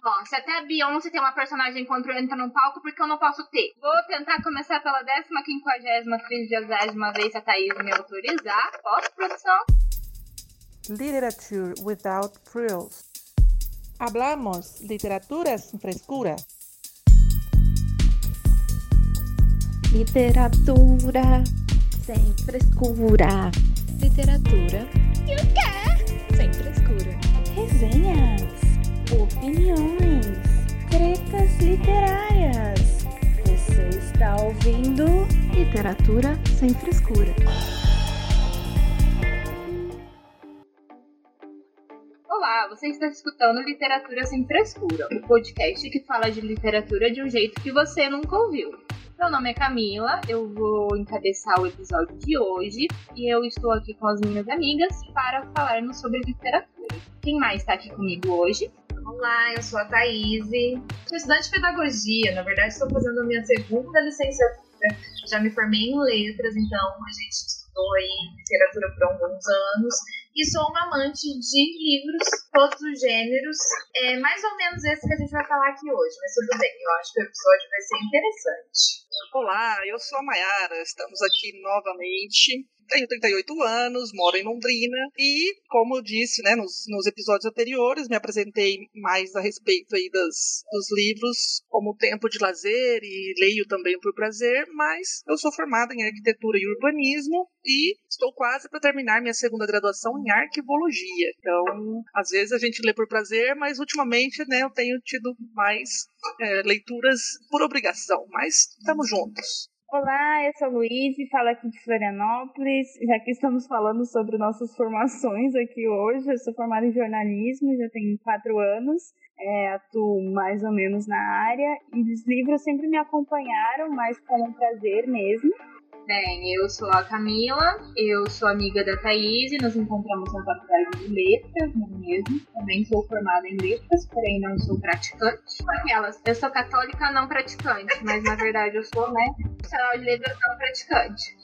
Ó, se até a Beyoncé tem uma personagem quando entra no palco, porque eu não posso ter? Vou tentar começar pela décima, quinquagésima, trigésima vez, se a Thaís me autorizar. Posso, produção? Literature without frills. Hablamos literatura sem frescura. Literatura sem frescura. Literatura e o quê? Sem frescura. Resenhas, opiniões, tretas literárias. Você está ouvindo Literatura sem frescura. Olá, você está escutando Literatura Sem Frescura, o podcast que fala de literatura de um jeito que você nunca ouviu. Meu nome é Camila, eu vou encabeçar o episódio de hoje e eu estou aqui com as minhas amigas para falarmos sobre literatura. Quem mais está aqui comigo hoje? Olá, eu sou a Thaís, sou estudante de pedagogia, na verdade estou fazendo a minha segunda licenciatura, já me formei em letras, então a gente estudou aí literatura por alguns anos e sou uma amante de livros, todos os gêneros. É mais ou menos esse que a gente vai falar aqui hoje, mas tudo bem, eu acho que o episódio vai ser interessante. Olá, eu sou a Mayara, estamos aqui novamente tenho 38 anos, moro em Londrina e, como eu disse né, nos, nos episódios anteriores, me apresentei mais a respeito aí das, dos livros como tempo de lazer e leio também por prazer, mas eu sou formada em arquitetura e urbanismo e estou quase para terminar minha segunda graduação em arquivologia. Então, às vezes a gente lê por prazer, mas ultimamente né, eu tenho tido mais é, leituras por obrigação, mas estamos juntos. Olá, eu sou Luiz e falo aqui de Florianópolis. Já que estamos falando sobre nossas formações aqui hoje, eu sou formada em jornalismo, já tenho quatro anos, é, atuo mais ou menos na área e os livros sempre me acompanharam, mas como um prazer mesmo. Bem, eu sou a Camila, eu sou amiga da Thaís e nos encontramos na faculdade de letras, não é mesmo? Também sou formada em letras, porém não sou praticante. Aquelas, eu sou católica não praticante, mas na verdade eu sou, né, profissional de letras não praticante.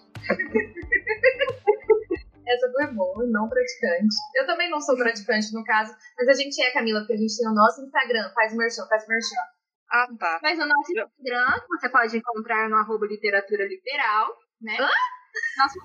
Essa foi boa, não praticante. Eu também não sou praticante no caso, mas a gente é, Camila, porque a gente tem o nosso Instagram, faz merchan, faz merchan. Ah, tá. Mas o nosso Instagram você pode encontrar no arroba literatura literal né? Hã? Nossa,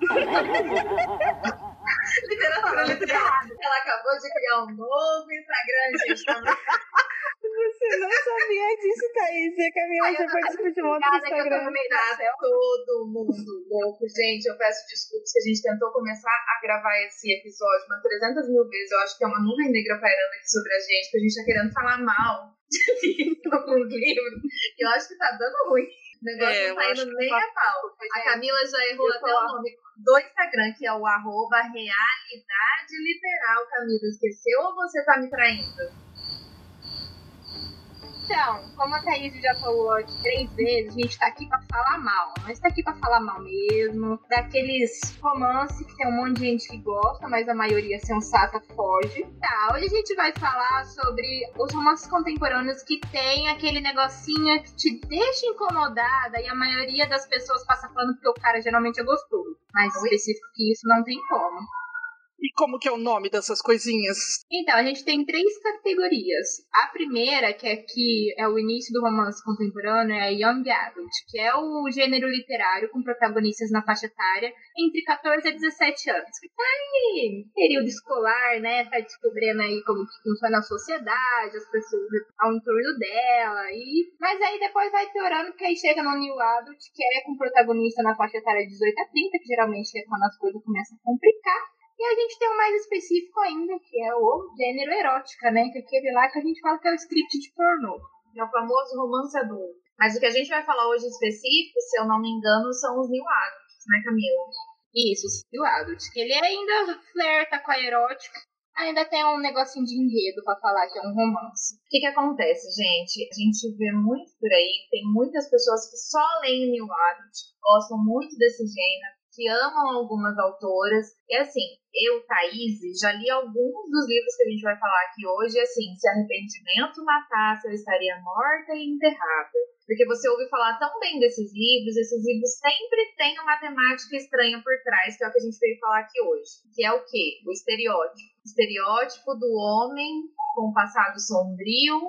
literatura literal. Ela acabou de criar um novo Instagram, gente. Você não sabia disso, Thaís. A Camila já participou de um outro Instagram. Tá todo mundo louco. Gente, eu peço desculpas que a gente tentou começar a gravar esse episódio umas 300 mil vezes. Eu acho que é uma nuvem negra pairando aqui sobre a gente, que a gente tá querendo falar mal de alguns livros. E eu acho que tá dando ruim. O negócio é, não tá indo nem a pau. A Camila já errou até o nome do Instagram, que é o arroba realidade literal. Camila, esqueceu ou você tá me traindo? Então, como a Thaís já falou três vezes, a gente tá aqui pra falar mal. Mas tá aqui pra falar mal mesmo. Daqueles romances que tem um monte de gente que gosta, mas a maioria sensata foge. Tá, hoje a gente vai falar sobre os romances contemporâneos que tem aquele negocinho que te deixa incomodada e a maioria das pessoas passa falando porque o cara geralmente é gostoso. Mais específico que isso não tem como. E como que é o nome dessas coisinhas? Então, a gente tem três categorias. A primeira, que aqui é o início do romance contemporâneo, é Young Adult, que é o gênero literário com protagonistas na faixa etária entre 14 a 17 anos. Que tá aí, período escolar, né? Tá descobrindo aí como que funciona a sociedade, as pessoas ao entorno dela. E... Mas aí depois vai piorando, porque aí chega no New Adult, que é com protagonista na faixa etária de 18 a 30, que geralmente é quando as coisas começam a complicar. E a gente tem um mais específico ainda, que é o gênero erótica, né? Que é aquele lá que a gente fala que é o script de pornô. É o famoso romance adulto. Mas o que a gente vai falar hoje específico, se eu não me engano, são os new adults, né, Camila? Isso, os new adults. Que ele ainda flerta com a erótica, ainda tem um negocinho de enredo para falar que é um romance. O que que acontece, gente? A gente vê muito por aí, tem muitas pessoas que só leem New Adult, gostam muito desse gênero, que amam algumas autoras. E assim, eu, Thaís, já li alguns dos livros que a gente vai falar aqui hoje. Assim, se arrependimento matasse, eu estaria morta e enterrada. Porque você ouve falar tão bem desses livros, esses livros sempre têm uma temática estranha por trás, que é o que a gente veio falar aqui hoje. Que é o quê? O estereótipo. O estereótipo do homem com um passado sombrio,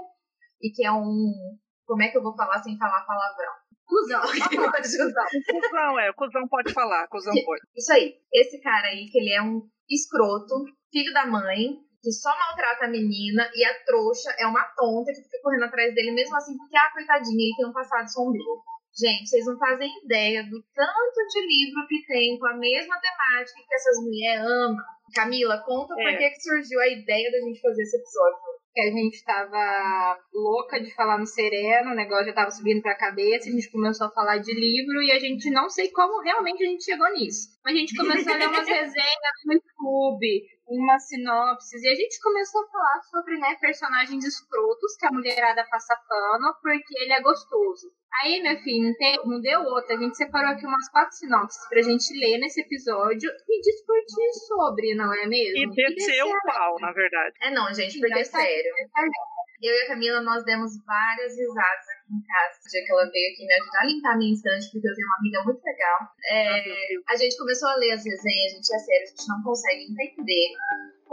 e que é um. Como é que eu vou falar sem falar palavrão? Cusão. Cusão. Cusão, é. Cusão pode falar. Cusão pode. Isso aí. Esse cara aí, que ele é um escroto, filho da mãe, que só maltrata a menina, e a trouxa é uma tonta que fica correndo atrás dele, mesmo assim, porque, ah, coitadinha, ele tem um passado sombrio. Gente, vocês não fazem ideia do tanto de livro que tem com a mesma temática que essas mulheres amam. Camila, conta É. por que, que surgiu a ideia da gente fazer esse episódio. Que a gente tava louca de falar no Sereno, o negócio já tava subindo pra cabeça, a gente começou a falar de livro e a gente não sei como realmente a gente chegou nisso. Mas a gente começou a ler umas resenhas no YouTube, umas sinopses, e a gente começou a falar sobre né, personagens escrotos que a mulherada passa pano porque ele é gostoso. Aí, meu filho, não, tem- não deu outra. A gente separou aqui umas quatro sinopses pra gente ler nesse episódio e discutir sobre, não é mesmo? E descer o pau, na verdade. É não, gente, porque é sério. Eu e a Camila, nós demos várias risadas aqui em casa. O dia que ela veio aqui me ajudar a limpar a minha estante, porque eu tenho uma amiga muito legal. É, a gente começou a ler as resenhas, gente, é sério, a gente não consegue entender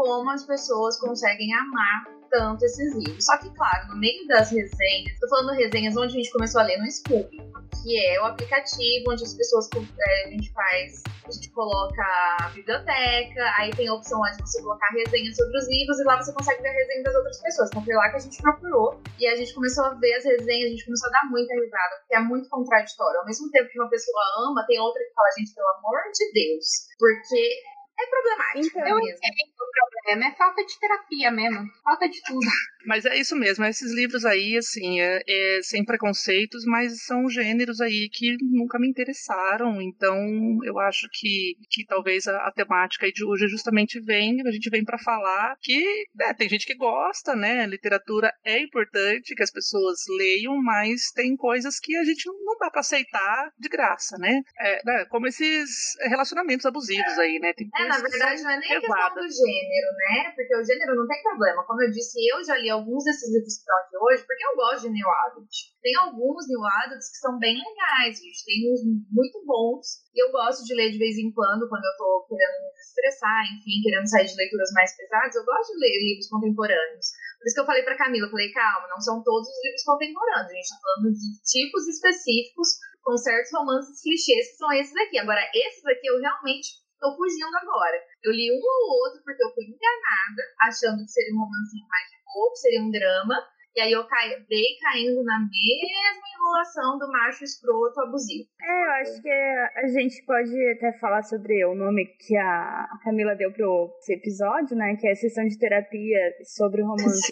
como as pessoas conseguem amar tanto esses livros. Só que, claro, no meio das resenhas, tô falando resenhas onde a gente começou a ler no Scooby, que é o aplicativo onde as pessoas, é, a gente faz, a gente coloca a biblioteca, aí tem a opção de você colocar resenhas sobre os livros e lá você consegue ver a resenha das outras pessoas. Então foi lá que a gente procurou e a gente começou a ver as resenhas, a gente começou a dar muita risada, porque é muito contraditório. Ao mesmo tempo que uma pessoa ama, tem outra que fala, gente, pelo amor de Deus, porque é problemático Então, Eu entendo o problema, é falta de terapia mesmo, falta de tudo. Mas é isso mesmo, esses livros aí, assim, é, é sem preconceitos, mas são gêneros aí que nunca me interessaram, então eu acho que, que talvez a, a temática aí de hoje justamente vem, a gente vem para falar que né, tem gente que gosta, né, literatura é importante que as pessoas leiam, mas tem coisas que a gente não, dá para aceitar de graça, né? É, né, como esses relacionamentos abusivos aí, né? Tem É, na verdade, não é nem a questão pesadas. do gênero, né? Porque o gênero não tem problema. Como eu disse, eu já li alguns desses livros que estão aqui hoje, porque eu gosto de New Adult. Tem alguns New Adults que são bem legais, gente. Tem uns muito bons. E eu gosto de ler de vez em quando, quando eu tô querendo me estressar, enfim, querendo sair de leituras mais pesadas. Eu gosto de ler livros contemporâneos. Por isso que eu falei pra Camila, falei, calma, não são todos os livros contemporâneos. A gente tá falando de tipos específicos, com certos romances clichês que são esses aqui. Agora, esses aqui eu realmente tô fugindo agora. Eu li um ou outro porque eu fui enganada, achando que seria um romancinho mais que seria um drama. E aí eu caí, caindo na mesma enrolação do macho escroto abusivo. É, eu acho que a gente pode até falar sobre o nome que a Camila deu pro esse episódio, né? Que é a sessão de terapia sobre romances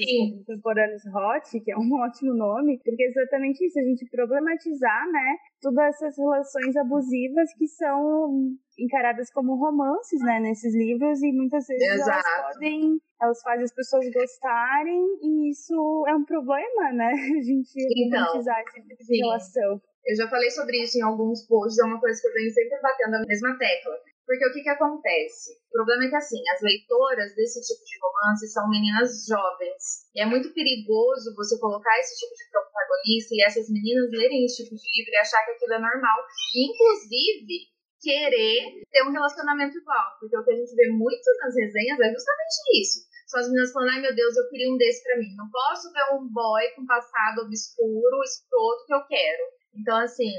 contemporâneos hot, que é um ótimo nome, porque é exatamente isso, a gente problematizar, né? Todas essas relações abusivas que são encaradas como romances, né? Nesses livros, e muitas vezes elas podem. Elas fazem as pessoas gostarem, e isso é um problema, né? A gente Então, romantizar esse tipo de sim. relação. Eu já falei sobre isso em alguns posts, é uma coisa que eu venho sempre batendo a mesma tecla. Porque o que, que acontece? O problema é que, assim, as leitoras desse tipo de romance são meninas jovens. E é muito perigoso você colocar esse tipo de protagonista e essas meninas lerem esse tipo de livro e achar que aquilo é normal. E, inclusive, querer ter um relacionamento igual. Porque o que a gente vê muito nas resenhas é justamente isso. São as meninas falando, ai meu Deus, eu queria um desse pra mim. Não posso ver um boy com passado obscuro, escroto que eu quero. Então, assim,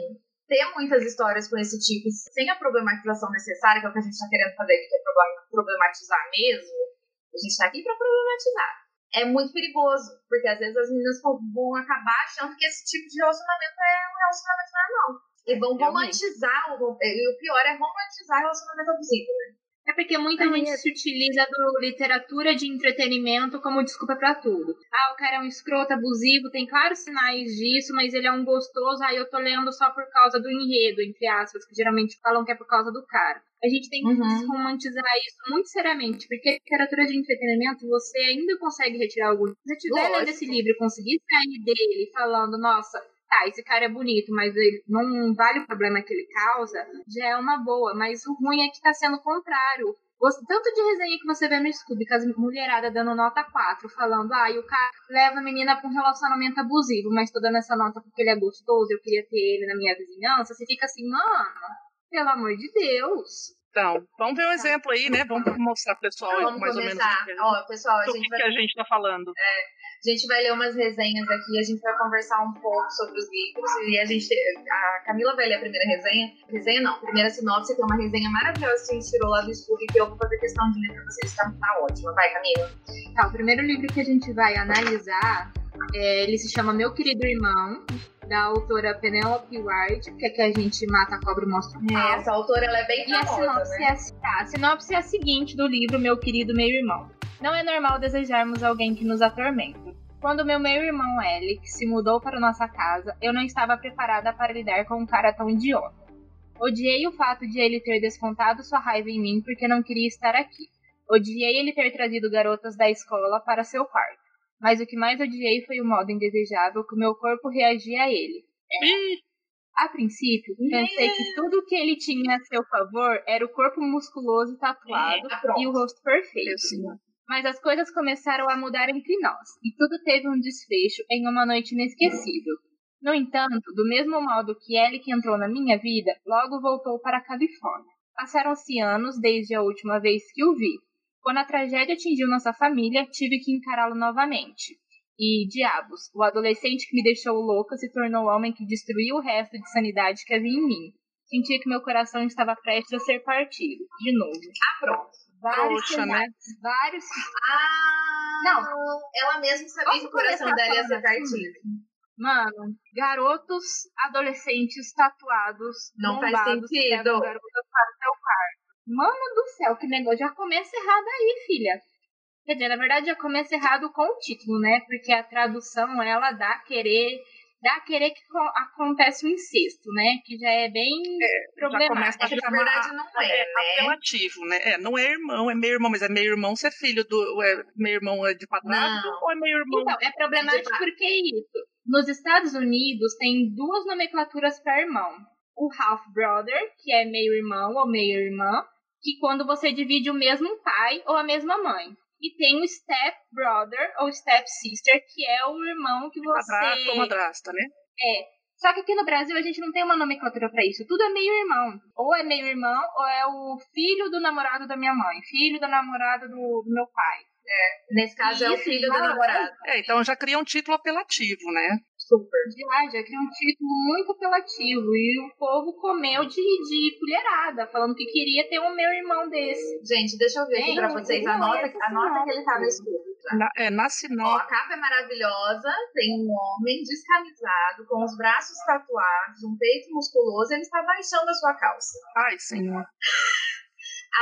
ter muitas histórias com esse tipo, sem a problematização necessária, que é o que a gente tá querendo fazer aqui, que é proble- problematizar mesmo, a gente tá aqui pra problematizar. É muito perigoso, porque às vezes as meninas vão acabar achando que esse tipo de relacionamento é um relacionamento normal. E vão Realmente. romantizar, o, e o pior é romantizar relacionamento abusivo, né? É porque muita Aí gente é- se utiliza do literatura de entretenimento como desculpa pra tudo. Ah, o cara é um escroto abusivo, tem claros sinais disso, mas ele é um gostoso, aí eu tô lendo só por causa do enredo, entre aspas, que geralmente falam que é por causa do cara. A gente tem que Uhum. desromantizar isso muito seriamente, porque literatura de entretenimento você ainda consegue retirar algum. Se você tiver lendo esse livro e conseguir sair dele falando, nossa, tá, esse cara é bonito, mas ele não vale o problema que ele causa, já é uma boa. Mas o ruim é que tá sendo o contrário. Você- tanto de resenha que você vê no Scooby, com as mulheradas dando nota 4, falando, ah, e o cara leva a menina pra um relacionamento abusivo, mas tô dando essa nota porque ele é gostoso, eu queria ter ele na minha vizinhança, você fica assim, mano, pelo amor de Deus. Então, vamos ver um exemplo aí, né? Vamos mostrar pro pessoal Vamos mais começar. ou menos Ó, pessoal, a gente que, vai que a gente tá falando. A gente vai ler umas resenhas aqui, a gente vai conversar um pouco sobre os livros e a gente. A Camila vai ler a primeira resenha. Resenha não, primeira sinopse, tem uma resenha maravilhosa que a gente tirou lá do estudo que eu vou fazer questão de ler pra vocês, tá, tá ótima. Vai, Camila. Tá, o primeiro livro que a gente vai analisar, é, ele se chama Meu Querido Irmão, da autora Penelope Wright, que é que a gente mata a cobra e mostra o pau. Essa autora ela é bem E a famosa, sinopse, né? é, a, tá, a sinopse é a seguinte do livro Meu Querido Meio Irmão. Não é normal desejarmos alguém que nos atormenta. Quando meu meio-irmão Alex se mudou para nossa casa, eu não estava preparada para lidar com um cara tão idiota. Odiei o fato de ele ter descontado sua raiva em mim porque não queria estar aqui. Odiei ele ter trazido garotas da escola para seu quarto. Mas o que mais odiei foi o modo indesejável que o meu corpo reagia a ele. A princípio, pensei que tudo que ele tinha a seu favor era o corpo musculoso e tatuado É, e o rosto perfeito. Mas as coisas começaram a mudar entre nós, e tudo teve um desfecho em uma noite inesquecível. No entanto, do mesmo modo que Alec entrou na minha vida, logo voltou para a Califórnia. Passaram-se anos desde a última vez que o vi. Quando a tragédia atingiu nossa família, tive que encará-lo novamente. E, diabos, o adolescente que me deixou louca se tornou o homem que destruiu o resto de sanidade que havia em mim. Sentia que meu coração estava prestes a ser partido. De novo. Ah, pronto. Vários Poxa, né? vários Ah, Não. Ela mesma sabia Posso que o coração dela ia ser assim? partido. Mano, garotos adolescentes tatuados, Não faz bombados, sentido. garotas para o seu quarto. Mano do céu, que negócio. Já começa errado aí, filha. Quer dizer, na verdade já começa errado com o título, né? Porque a tradução, ela dá a querer, dá a querer que co- acontece o incesto, né? Que já é bem Já começa problemático. a É na verdade não é, é né? apelativo, né? É, não é irmão, é meio irmão, mas é meio irmão ser filho do. É meio irmão é de padrasto Não. ou é meio irmão? Então, é problemático porque é isso. Nos Estados Unidos tem duas nomenclaturas para irmão. O half brother, que é meio irmão ou meio irmã, que quando você divide o mesmo pai ou a mesma mãe. E tem o step brother ou step sister, que é o irmão que você Padrasto ou madrasta, né? Só que aqui no Brasil a gente não tem uma nomenclatura pra isso. Tudo é meio irmão. Ou é meio irmão, ou é o filho do namorado da minha mãe, filho da namorada do, do meu pai. Nesse caso é o Isso, filho do namorado. É, então já cria um título apelativo, né? Super. Já, já cria um título muito apelativo. E o povo comeu de, de colherada, falando que queria ter um meu irmão desse. Gente, deixa eu ver aqui pra vocês. Anota, essa anota que ele tá no escuro. tá? Na, é, na Ó, sinopse. a capa é maravilhosa, tem um homem descamisado, com os braços tatuados, um peito musculoso, ele está baixando a sua calça. Ai, senhor.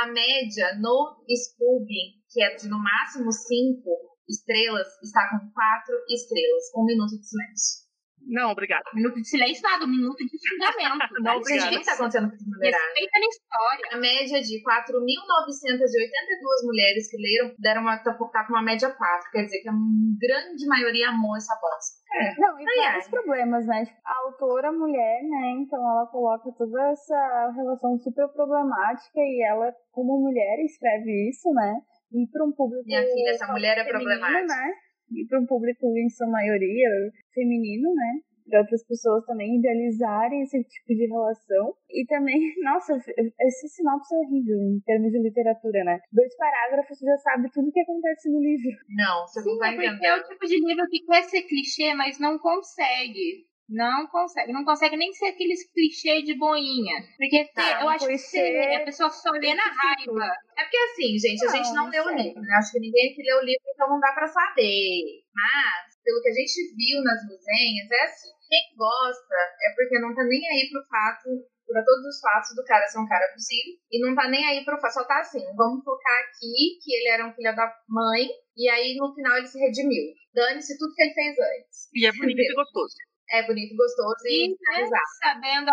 A média no Scooby, que é de no máximo 5 estrelas, está com 4 estrelas. Um minuto de silêncio. Não, obrigada. Minuto de silêncio nada, um minuto de xingamento. Não, Gente, o que está acontecendo com esse numerário? Respeita na história. A média de 4.982 mulheres que leram deram uma, tá, tá com uma média 4. Quer dizer que a grande maioria amou essa bosta. Não, e Ai, vários ai. problemas, né? Tipo, a autora mulher, né? Então ela coloca toda essa relação super problemática e ela, como mulher, escreve isso, né? E para um público. Minha filha, essa mulher é problemática. Né? E para um público, em sua maioria, feminino, né? Para outras pessoas também idealizarem esse tipo de relação. E também, nossa, esse sinopse é horrível em termos de literatura, né? Dois parágrafos você já sabe tudo o que acontece no livro. Não, você Sim, não tá é porque é o tipo de livro que quer ser clichê, mas não consegue. Não consegue. Não consegue nem ser aqueles clichê de boinha. Porque Tá, eu acho que ser, a pessoa só lê na raiva. É porque assim, gente, a gente não Não, leu o livro, né? Acho que ninguém aqui leu o livro, então não dá pra saber. Mas, pelo que a gente viu nas resenhas, é assim, quem gosta é porque não tá nem aí pro fato, pra todos os fatos do cara ser um cara possível, e não tá nem aí pro fato, só tá assim, vamos focar aqui que ele era um filho da mãe, e aí no final ele se redimiu. Dane-se tudo que ele fez antes. E é bonito e gostoso. É bonito, gostoso e, E, né, exato. sabendo,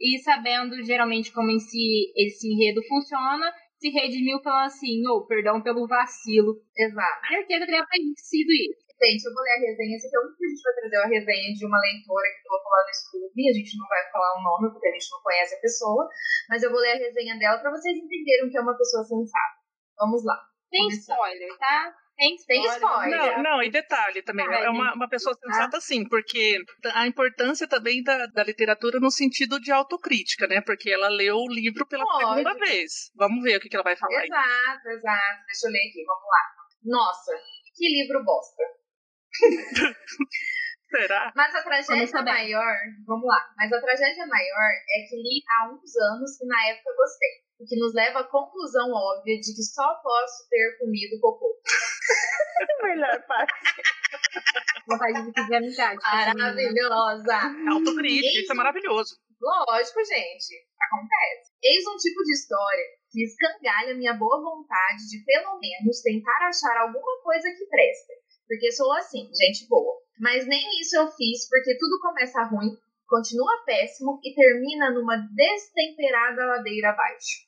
e sabendo geralmente como esse, esse enredo funciona, se redimiu falando assim, ou perdão pelo vacilo. Exato. Certeza que deve ter sido isso. Gente, eu vou ler a resenha. Esse aqui é o único que a gente vai trazer a resenha de uma leitora que colocou lá no Scooby. A gente não vai falar o nome porque a gente não conhece a pessoa. Mas eu vou ler a resenha dela pra vocês entenderem que é uma pessoa sensata. Vamos lá. Tem spoiler, tá? Tem Tem spoiler. Não, não, e detalhe também, é uma, uma pessoa sensata sim, porque a importância também da, da literatura no sentido de autocrítica, né? Porque ela leu o livro pela Lógico. segunda vez. Vamos ver o que, que ela vai falar aí. Exato, exato. Deixa eu ler aqui, vamos lá. Nossa, que livro bosta. Será? Mas a tragédia maior, vamos lá, mas a tragédia maior é que li há uns anos e na época gostei. O que nos leva à conclusão óbvia de que só posso ter comido cocô. Melhor parte. Vontade de pedir amizade. essa menina. Maravilhosa! Autocrítica, isso é maravilhoso. Lógico, gente. Acontece. Eis um tipo de história que escangalha minha boa vontade de, pelo menos, tentar achar alguma coisa que presta. Porque sou assim, gente boa. Mas nem isso eu fiz, porque tudo começa ruim, continua péssimo e termina numa destemperada ladeira abaixo.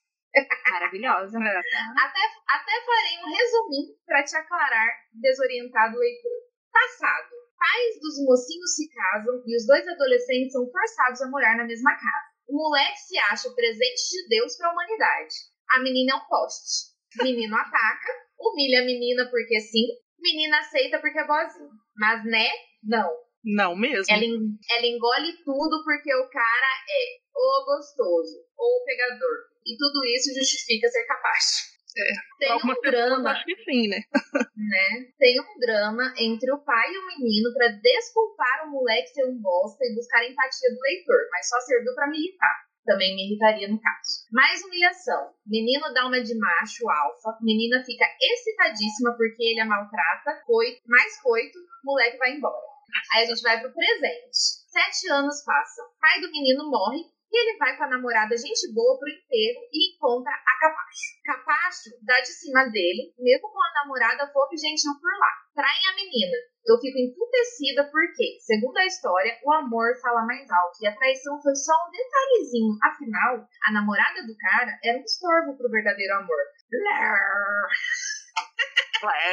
Maravilhosa. É. Até, até farei um resuminho para te aclarar, desorientado leitor. Passado. Pais dos mocinhos se casam e os dois adolescentes são forçados a morar na mesma casa. O moleque se acha o presente de Deus para a humanidade. A menina é um poste. Menino ataca, humilha a menina porque sim, menina aceita porque é boazinha. Mas né? Não. Não mesmo. Ela, ela engole tudo porque o cara é o gostoso, ou pegador. E tudo isso justifica ser capaz. É, Tem Algumas um drama, acho que sim, né? né? Tem um drama entre o pai e o menino pra desculpar o moleque ser um bosta e buscar a empatia do leitor, mas só serviu pra me irritar. Também me irritaria no caso. Mais humilhação. Menino dá uma de macho alfa, menina fica excitadíssima porque ele a maltrata, coito, mais coito, moleque vai embora. Aí a gente vai pro presente. Sete anos passam. Pai do menino morre e ele vai com a namorada gente boa pro inteiro e encontra a Capacho. Capacho dá de cima dele, mesmo com a namorada fofa e gentil por lá. Traem a menina. Eu fico emputecida porque, segundo a história, o amor fala mais alto e a traição foi só um detalhezinho. Afinal, a namorada do cara era um estorvo pro verdadeiro amor.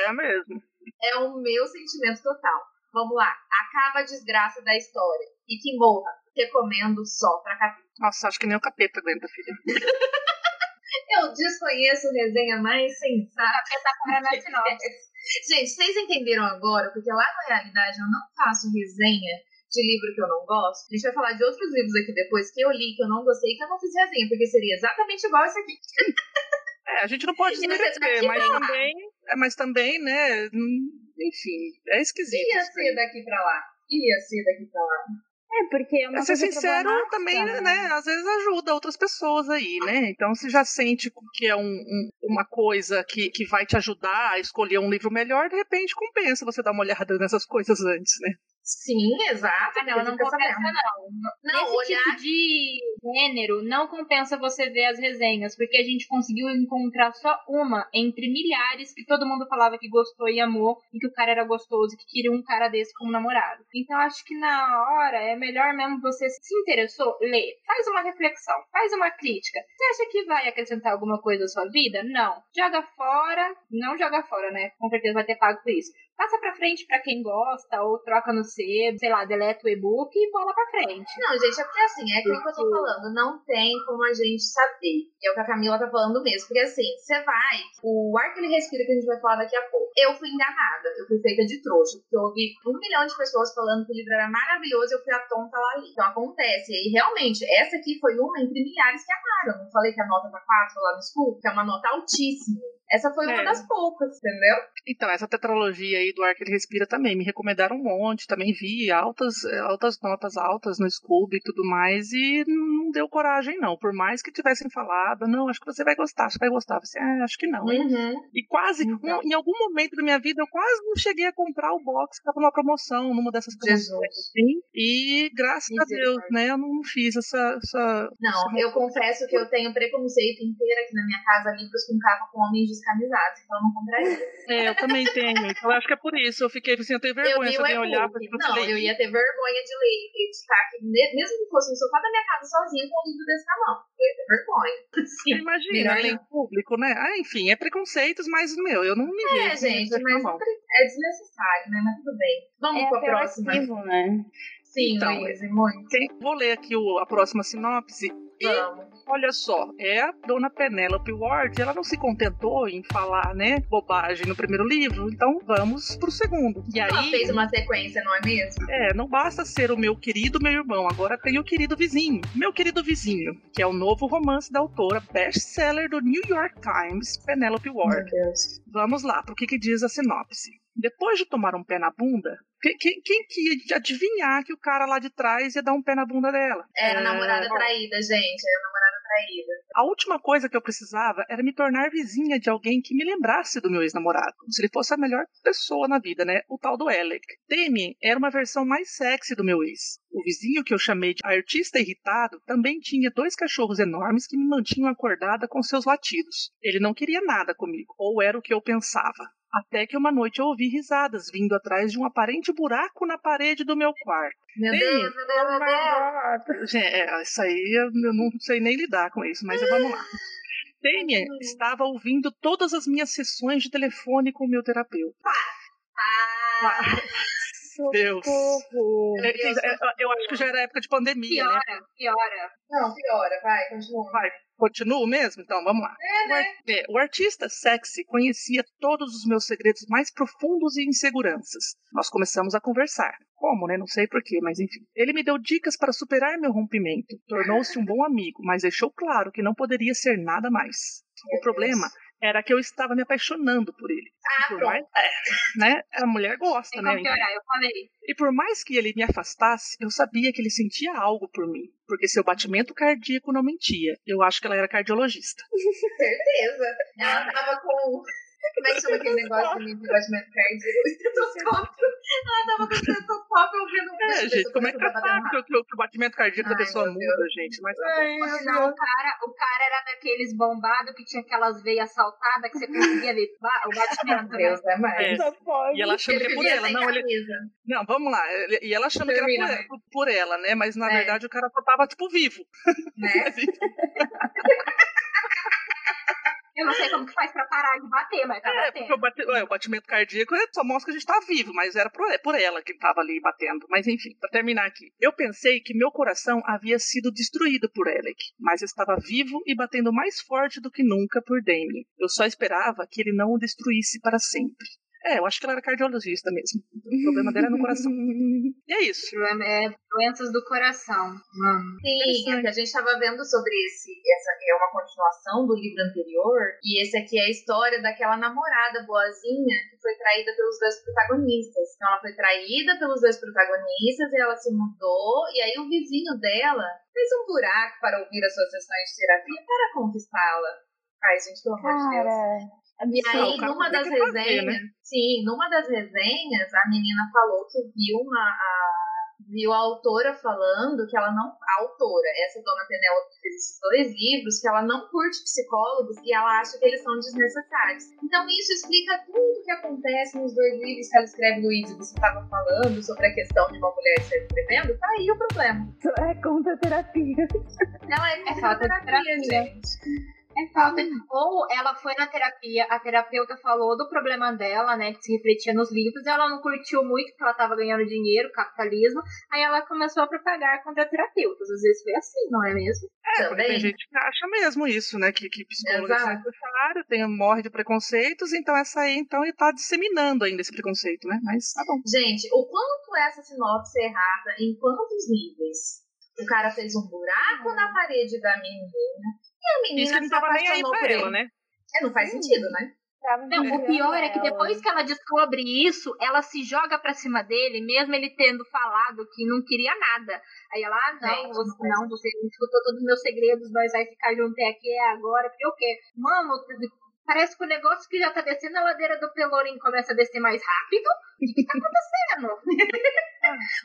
É mesmo. É o meu sentimento total. Vamos lá. Acaba a desgraça da história. E que morra. Recomendo só pra capítulo. Nossa, acho que nem o capeta aguenta, filha. Eu desconheço resenha mais sensata. Para na sinopse. Gente, vocês entenderam agora? Porque lá na realidade eu não faço resenha de livro que eu não gosto. A gente vai falar de outros livros aqui depois que eu li, que eu não gostei, que eu não fiz resenha, porque seria exatamente igual esse aqui. É, a gente não pode desmerecer, tá mas também, é, mas também, né, hum, enfim, é esquisito. Ia ser daqui pra lá. Ia ser daqui pra lá. É, porque é uma ser sincero, também, né, às vezes ajuda outras pessoas aí, né? Então, se já sente que é um, um- uma coisa que, que vai te ajudar a escolher um livro melhor, de repente compensa você dar uma olhada nessas coisas antes, né? Sim, exato. Ah, não, compensa não. Não, Nesse olhar tipo de gênero, não compensa você ver as resenhas, porque a gente conseguiu encontrar só uma entre milhares que todo mundo falava que gostou e amou, e que o cara era gostoso, e que queria um cara desse como namorado. Então acho que na hora é melhor mesmo você se interessou, lê, faz uma reflexão, faz uma crítica. Você acha que vai acrescentar alguma coisa à sua vida? Não. Joga fora, não joga fora, né? Com certeza vai ter pago por isso. Passa pra frente pra quem gosta, ou troca no sebo, sei lá, deleta o e-book e bola pra frente. Não, gente, é porque assim, é aquilo que eu tô falando, não tem como a gente saber. E é o que a Camila tá falando mesmo. Porque assim, você vai, o ar que ele respira que a gente vai falar daqui a pouco. Eu fui enganada, eu fui feita de trouxa. Porque eu ouvi um milhão de pessoas falando que o livro era maravilhoso e eu fui a tonta lá ali. Então acontece. E aí, realmente, essa aqui foi uma entre milhares que amaram. Não falei que a nota tá 4 lá no school, que é uma nota altíssima. Essa foi uma É. das poucas, entendeu? Então, essa tetralogia aí do Ar que ele respira também me recomendaram um monte, também vi altas, eh, altas notas altas no Scooby e tudo mais, e não deu coragem, não. Por mais que tivessem falado, não, acho que você vai gostar, você vai gostar. Você, ah, acho que não? Uhum. E quase, Então. em algum momento da minha vida, eu quase não cheguei a comprar o box que tava numa promoção, numa dessas promoções assim. E graças a Deus, né, eu não fiz essa. essa Não, eu confesso que eu tenho preconceito inteiro aqui na minha casa, livros com capa com homens descamisados, então eu não compraria. É, eu também tenho. Então eu acho que é por isso. Eu fiquei assim, eu tenho vergonha alguém olhar pra você Não, ler eu ia ter vergonha de ler e de estar aqui, me- mesmo que fosse no sofá da minha casa sozinha com um livro desse na mão. Eu ia ter vergonha. Sim. Imagina, ler em público, né? Ah, enfim, é preconceitos, mas, meu, eu não me É, vejo. gente, com isso mas não é desnecessário, né? Mas tudo bem. Vamos É pra próxima. apelativo, né? Sim, Então, Luiz, muito. Tem- Vou ler aqui o- a próxima sinopse. E Vamos. Olha só, é a dona Penelope Ward, ela não se contentou em falar, né, bobagem no primeiro livro, então vamos pro segundo. E Ela aí, fez uma sequência, não é mesmo? é, não basta ser o meu querido meu irmão, agora tem o querido vizinho. Meu querido vizinho, que é o novo romance da autora, best-seller do New York Times, Penelope Ward. Vamos lá, pro que, que diz a sinopse. Depois de tomar um pé na bunda, que- que- quem que ia adivinhar que o cara lá de trás ia dar um pé na bunda dela? É a É, namorada traída, gente. É a namorada traída. A última coisa que eu precisava era me tornar vizinha de alguém que me lembrasse do meu ex-namorado, se ele fosse a melhor pessoa na vida, né? O tal do Alec. Damien era uma versão mais sexy do meu ex. O vizinho que eu chamei de artista irritado também tinha dois cachorros enormes que me mantinham acordada com seus latidos. Ele não queria nada comigo, ou era o que eu pensava. Até que uma noite eu ouvi risadas vindo atrás de um aparente buraco na parede do meu quarto. Meu. Deus, meu Deus, meu Deus. Gente, é, isso aí eu não sei nem lidar com isso, mas vamos lá. Damien estava ouvindo todas as minhas sessões de telefone com o meu terapeuta. Ah, Deus. Socorro. É, é, é, eu acho que já era época de pandemia, né? Piora, piora. não, piora, vai, continua. Vai, continuo mesmo? Então, vamos lá. É, O, ar- é, o artista sexy conhecia todos os meus segredos mais profundos e inseguranças. Nós começamos a conversar. Como, né? Não sei porquê, mas enfim. Ele me deu dicas para superar meu rompimento. Tornou-se um bom amigo, mas deixou claro que não poderia ser nada mais. O problema era que eu estava me apaixonando por ele. Ah, Por pronto. mais, é, né? A mulher gosta, Tem né? como piorar, eu falei. E por mais que ele me afastasse, eu sabia que ele sentia algo por mim, porque seu batimento cardíaco não mentia. Eu acho que ela era cardiologista. Certeza. Ela tava com. Como é que chama aquele negócio de batimento cardíaco? Estetoscópio. Ela tava com o estetoscópio ouvindo um É, gente, como é que tá sabe que, o- que o- que o batimento cardíaco da Ai, pessoa muda, gente? Mas tá bom. Não, o cara, o cara era daqueles bombados que tinha aquelas veias saltadas que você conseguia ver o batimento. Meu Deus, é mais. É. E ela achando que é por ela. Não, ele, não, vamos lá. E ela achando que era mãe. por- por ela, né? Mas na É. verdade o cara só tava, tipo, vivo. Né? Eu não sei como que faz pra parar de bater, mas tá É, porque o, batendo. bate- ué, o batimento cardíaco é- só mostra que a gente tá vivo, mas era por, é por ela que tava ali batendo. Mas enfim, pra terminar aqui. Eu pensei que meu coração havia sido destruído por Alec, mas estava vivo e batendo mais forte do que nunca por Damien. Eu só esperava que ele não o destruísse para sempre. É, eu acho que ela era cardiologista mesmo. O problema dela é no coração. E é isso. É doenças do coração, mano. Sim, é que a gente estava vendo sobre esse. Essa é uma continuação do livro anterior. E esse aqui é a história daquela namorada boazinha que foi traída pelos dois protagonistas. Então ela foi traída pelos dois protagonistas e ela se mudou. E aí o vizinho dela fez um buraco para ouvir as suas sessões de terapia para conquistá-la. Ai, gente, pelo amor de Deus. E aí, numa das que fazer, resenhas, né? sim, numa das resenhas, a menina falou que viu uma. A, viu a autora falando que ela não. A autora, essa dona Penélope que fez esses dois livros, que ela não curte psicólogos e ela acha que eles são desnecessários. Então, isso explica tudo o que acontece nos dois livros que ela escreve, Luiz, e você estava falando sobre a questão de uma mulher ser escrevendo. Tá aí o problema. É contra a terapia. Ela é, É falta de terapia, terapia. gente. É falta. Ou ela foi na terapia, a terapeuta falou do problema dela, né, que se refletia nos livros, e ela não curtiu muito porque ela tava ganhando dinheiro, capitalismo, aí ela começou a propagar contra terapeutas. Às vezes foi assim, não é mesmo? É, porque Também. tem gente que acha mesmo isso, né? Que, que psicólogo é Exato. desnecessário, tem, morre de preconceitos, então essa aí então está disseminando ainda esse preconceito, né? Mas tá bom. Gente, o quanto essa sinopse é errada em quantos níveis? O cara fez um buraco na parede da menina e a menina Isso que não tava nem aí apaixonou pra ele. né? É, não faz sentido, né? Não, o vigiando pior é que depois que ela descobre isso, ela se joga pra cima dele, mesmo ele tendo falado que não queria nada. Aí ela, ah, não, Gente, você, não faz não, você escutou todos os meus segredos, nós vai ficar junto até aqui, é agora, porque o quê? Mano, parece que o negócio que já tá descendo a ladeira do Pelourinho começa a descer mais rápido. O que, tá acontecendo?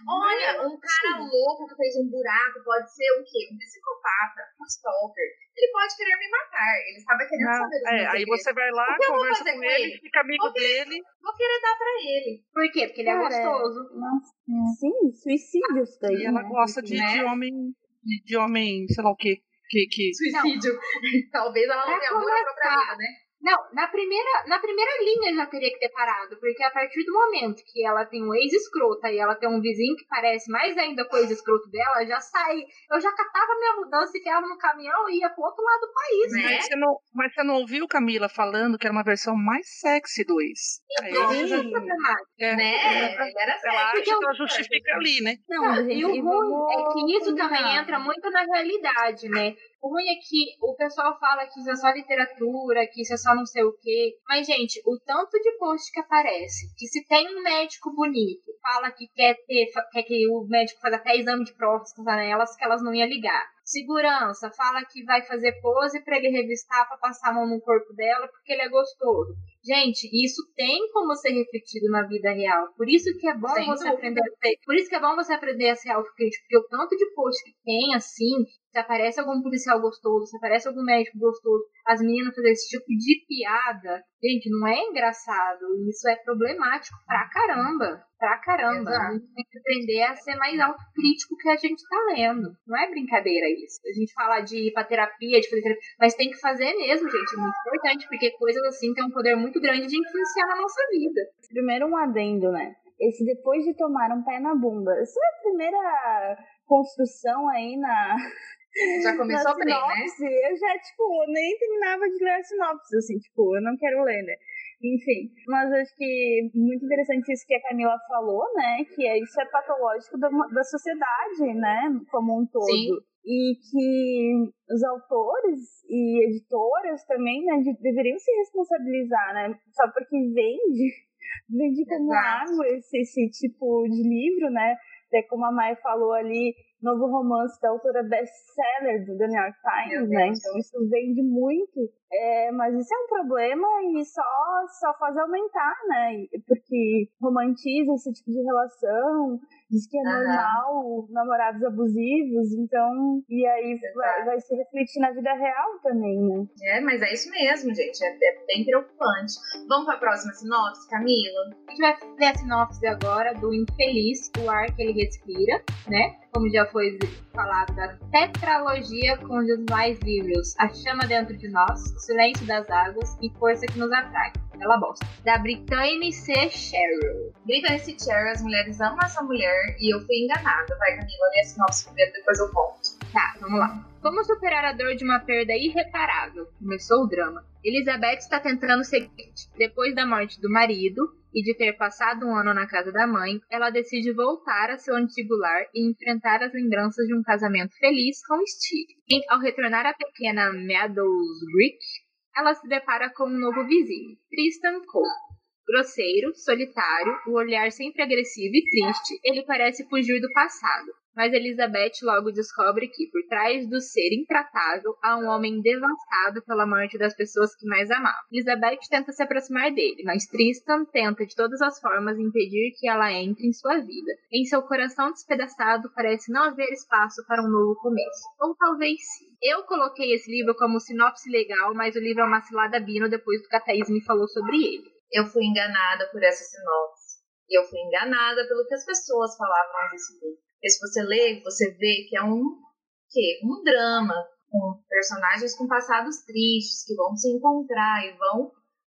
Olha, um cara louco que fez um buraco pode ser o quê? Um psicopata, um stalker. Ele pode querer me matar. Ele estava querendo Não, saber dos é, aí você vai lá, conversa fazer com com ele, ele? fica amigo Vou querer- dele. Vou querer dar pra ele. Por quê? Porque ele é Cara, gostoso. Nossa, sim, suicídio isso daí. E ela né? gosta de, Né? de homem, de, de homem, sei lá o quê. Que, que... Suicídio. Talvez ela não Pra tenha amor própria começar. vida, né? Não, na primeira, na primeira linha já teria que ter parado, porque a partir do momento que ela tem um ex-escrota e ela tem um vizinho que parece mais ainda com o ex-escroto dela, já sai. Eu já catava minha mudança e ficava no caminhão e ia pro outro lado do país, né? Mas você, não, mas você não ouviu Camila falando que era uma versão mais sexy do ex? Então, isso já- é problemático. é, Né? ela- Ele era Ela sério. acha que ela justifica ali, né? Não, Não, gente, e o ruim é que isso também entra muito na realidade, né? O ruim é que o pessoal fala que isso é só literatura, que isso é só não sei o quê. Mas, gente, o tanto de post que aparece, que se tem um médico bonito, fala que quer ter, quer que o médico faça até exame de próstata nelas, que elas não iam ligar. Segurança, fala que vai fazer pose pra ele revistar, pra passar a mão no corpo dela, porque ele é gostoso. Gente, isso tem como ser refletido na vida real. Por isso que é bom Sem você dúvida. aprender a ser. Por isso que é bom você aprender a ser autocrítico, porque o tanto de post que tem, assim, se aparece algum policial gostoso, se aparece algum médico gostoso, as meninas fazem esse tipo de piada, gente, não é engraçado. Isso é problemático pra caramba. Pra caramba. Exato. A gente tem que aprender a ser mais autocrítico que a gente tá lendo. Não é brincadeira isso. A gente fala de ir pra terapia, de fazer terapia, mas tem que fazer mesmo, gente. É muito importante, porque coisas assim têm um poder muito grande de influenciar na nossa vida. Primeiro um adendo, né? Esse depois de tomar um pé na bunda. Essa é a primeira construção aí na, Já começou bem, né? sinopse. Eu já, tipo, nem terminava de ler a sinopse, assim, tipo, eu não quero ler, né? Enfim, mas acho que muito interessante isso que a Camila falou, né? Que é, isso é patológico da, da sociedade, né? Como um todo. Sim. E que os autores e editoras também, né, de- deveriam se responsabilizar, né? Só porque vende, vende como água esse, esse tipo de livro, né? Até como a Mai falou ali, novo romance da autora best-seller do The New York Times, né? Então isso vende muito. É, mas isso é um problema e só, só faz aumentar, né? Porque romantiza esse tipo de relação, diz que é Aham. normal namorados abusivos, então. E aí vai, vai se refletir na vida real também, né? É, mas é isso mesmo, gente. É, é bem preocupante. Vamos pra próxima sinopse, Camila? A gente vai ver a sinopse agora do Infeliz, o ar que ele respira, né? Como já foi falado, da tetralogia com os mais livros A Chama Dentro de Nós, O Silêncio das Águas e Força que Nos Atrai. Ela bosta. Da Brittany C. Sherrill. Brittany C. Cherry, as mulheres amam essa mulher e eu fui enganada. Vai, Camila, lê a sinopse primeiro, depois eu conto. Tá, vamos lá. Como superar a dor de uma perda irreparável? Começou o drama. Elizabeth está tentando o seguinte: depois da morte do marido e de ter passado um ano na casa da mãe, ela decide voltar a seu antigo lar e enfrentar as lembranças de um casamento feliz com Steve. Ao retornar à pequena Meadows Creek, ela se depara com um novo vizinho, Tristan Cole. Grosseiro, solitário, o olhar sempre agressivo e triste, ele parece fugir do passado. Mas Elizabeth logo descobre que, por trás do ser intratável, há um homem devastado pela morte das pessoas que mais amava. Elizabeth tenta se aproximar dele, mas Tristan tenta de todas as formas impedir que ela entre em sua vida. Em seu coração despedaçado, parece não haver espaço para um novo começo. Ou talvez sim. Eu coloquei esse livro como sinopse legal, mas o livro é uma cilada bino depois do que a Thaís me falou sobre ele. Eu fui enganada por essa sinopse. Eu fui enganada pelo que as pessoas falavam desse livro. Porque se você lê, você vê que é um quê? Um drama com personagens com passados tristes que vão se encontrar e vão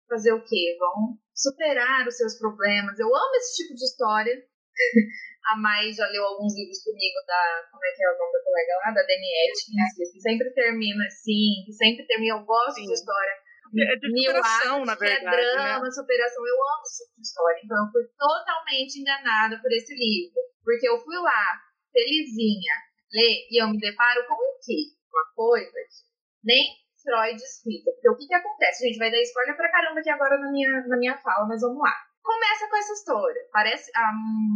fazer o quê? Vão superar os seus problemas. Eu amo esse tipo de história. A Mai já leu alguns livros comigo da. Como é que é o nome da colega lá? Da Daniette, que sempre termina assim, que sempre termina. Eu gosto Sim. de história. É de Mil superação, atos, na verdade, é drama, né? superação. Eu amo esse tipo de história. Então eu fui totalmente enganada por esse livro. Porque eu fui lá, felizinha, ler, e eu me deparo com o quê? Uma coisa que nem Freud explica. Porque o que que acontece? Gente, vai dar spoiler pra caramba aqui agora na minha, na minha fala, mas vamos lá. Começa com essa história. Parece a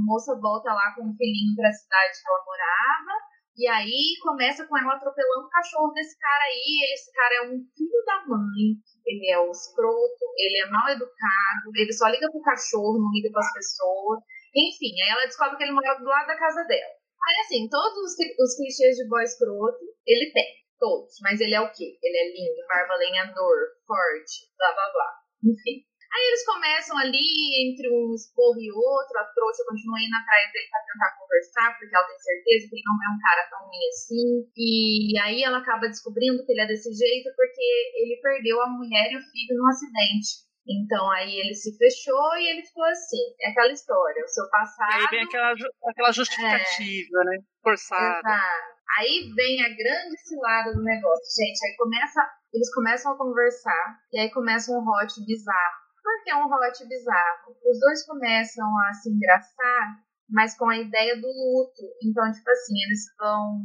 moça volta lá com um filhinho pra cidade que ela morava. E aí começa com ela atropelando o cachorro desse cara aí. Esse cara é um filho da mãe. Ele é o escroto, ele é mal educado, ele só liga pro cachorro, não liga pras pessoas. Enfim, aí ela descobre que ele mora do lado da casa dela. Aí assim, todos os, os clichês de boy escroto, ele tem. Todos. Mas ele é o quê? Ele é lindo, barba lenhador, forte, blá blá blá. Enfim. Aí eles começam ali, entre um esporro e outro, a trouxa continua indo atrás dele pra tentar conversar, porque ela tem certeza que ele não é um cara tão ruim assim. E aí ela acaba descobrindo que ele é desse jeito porque ele perdeu a mulher e o filho num acidente. Então aí ele se fechou e ele ficou assim. É aquela história, o seu passado. Aí vem aquela, aquela justificativa, né? Forçada. Exato. Aí vem a grande cilada do negócio, gente. Aí começa, eles começam a conversar e aí começa um hot bizarro. Por que um bizarro? Os dois começam a se engraçar, mas com a ideia do luto. Então, tipo assim, eles vão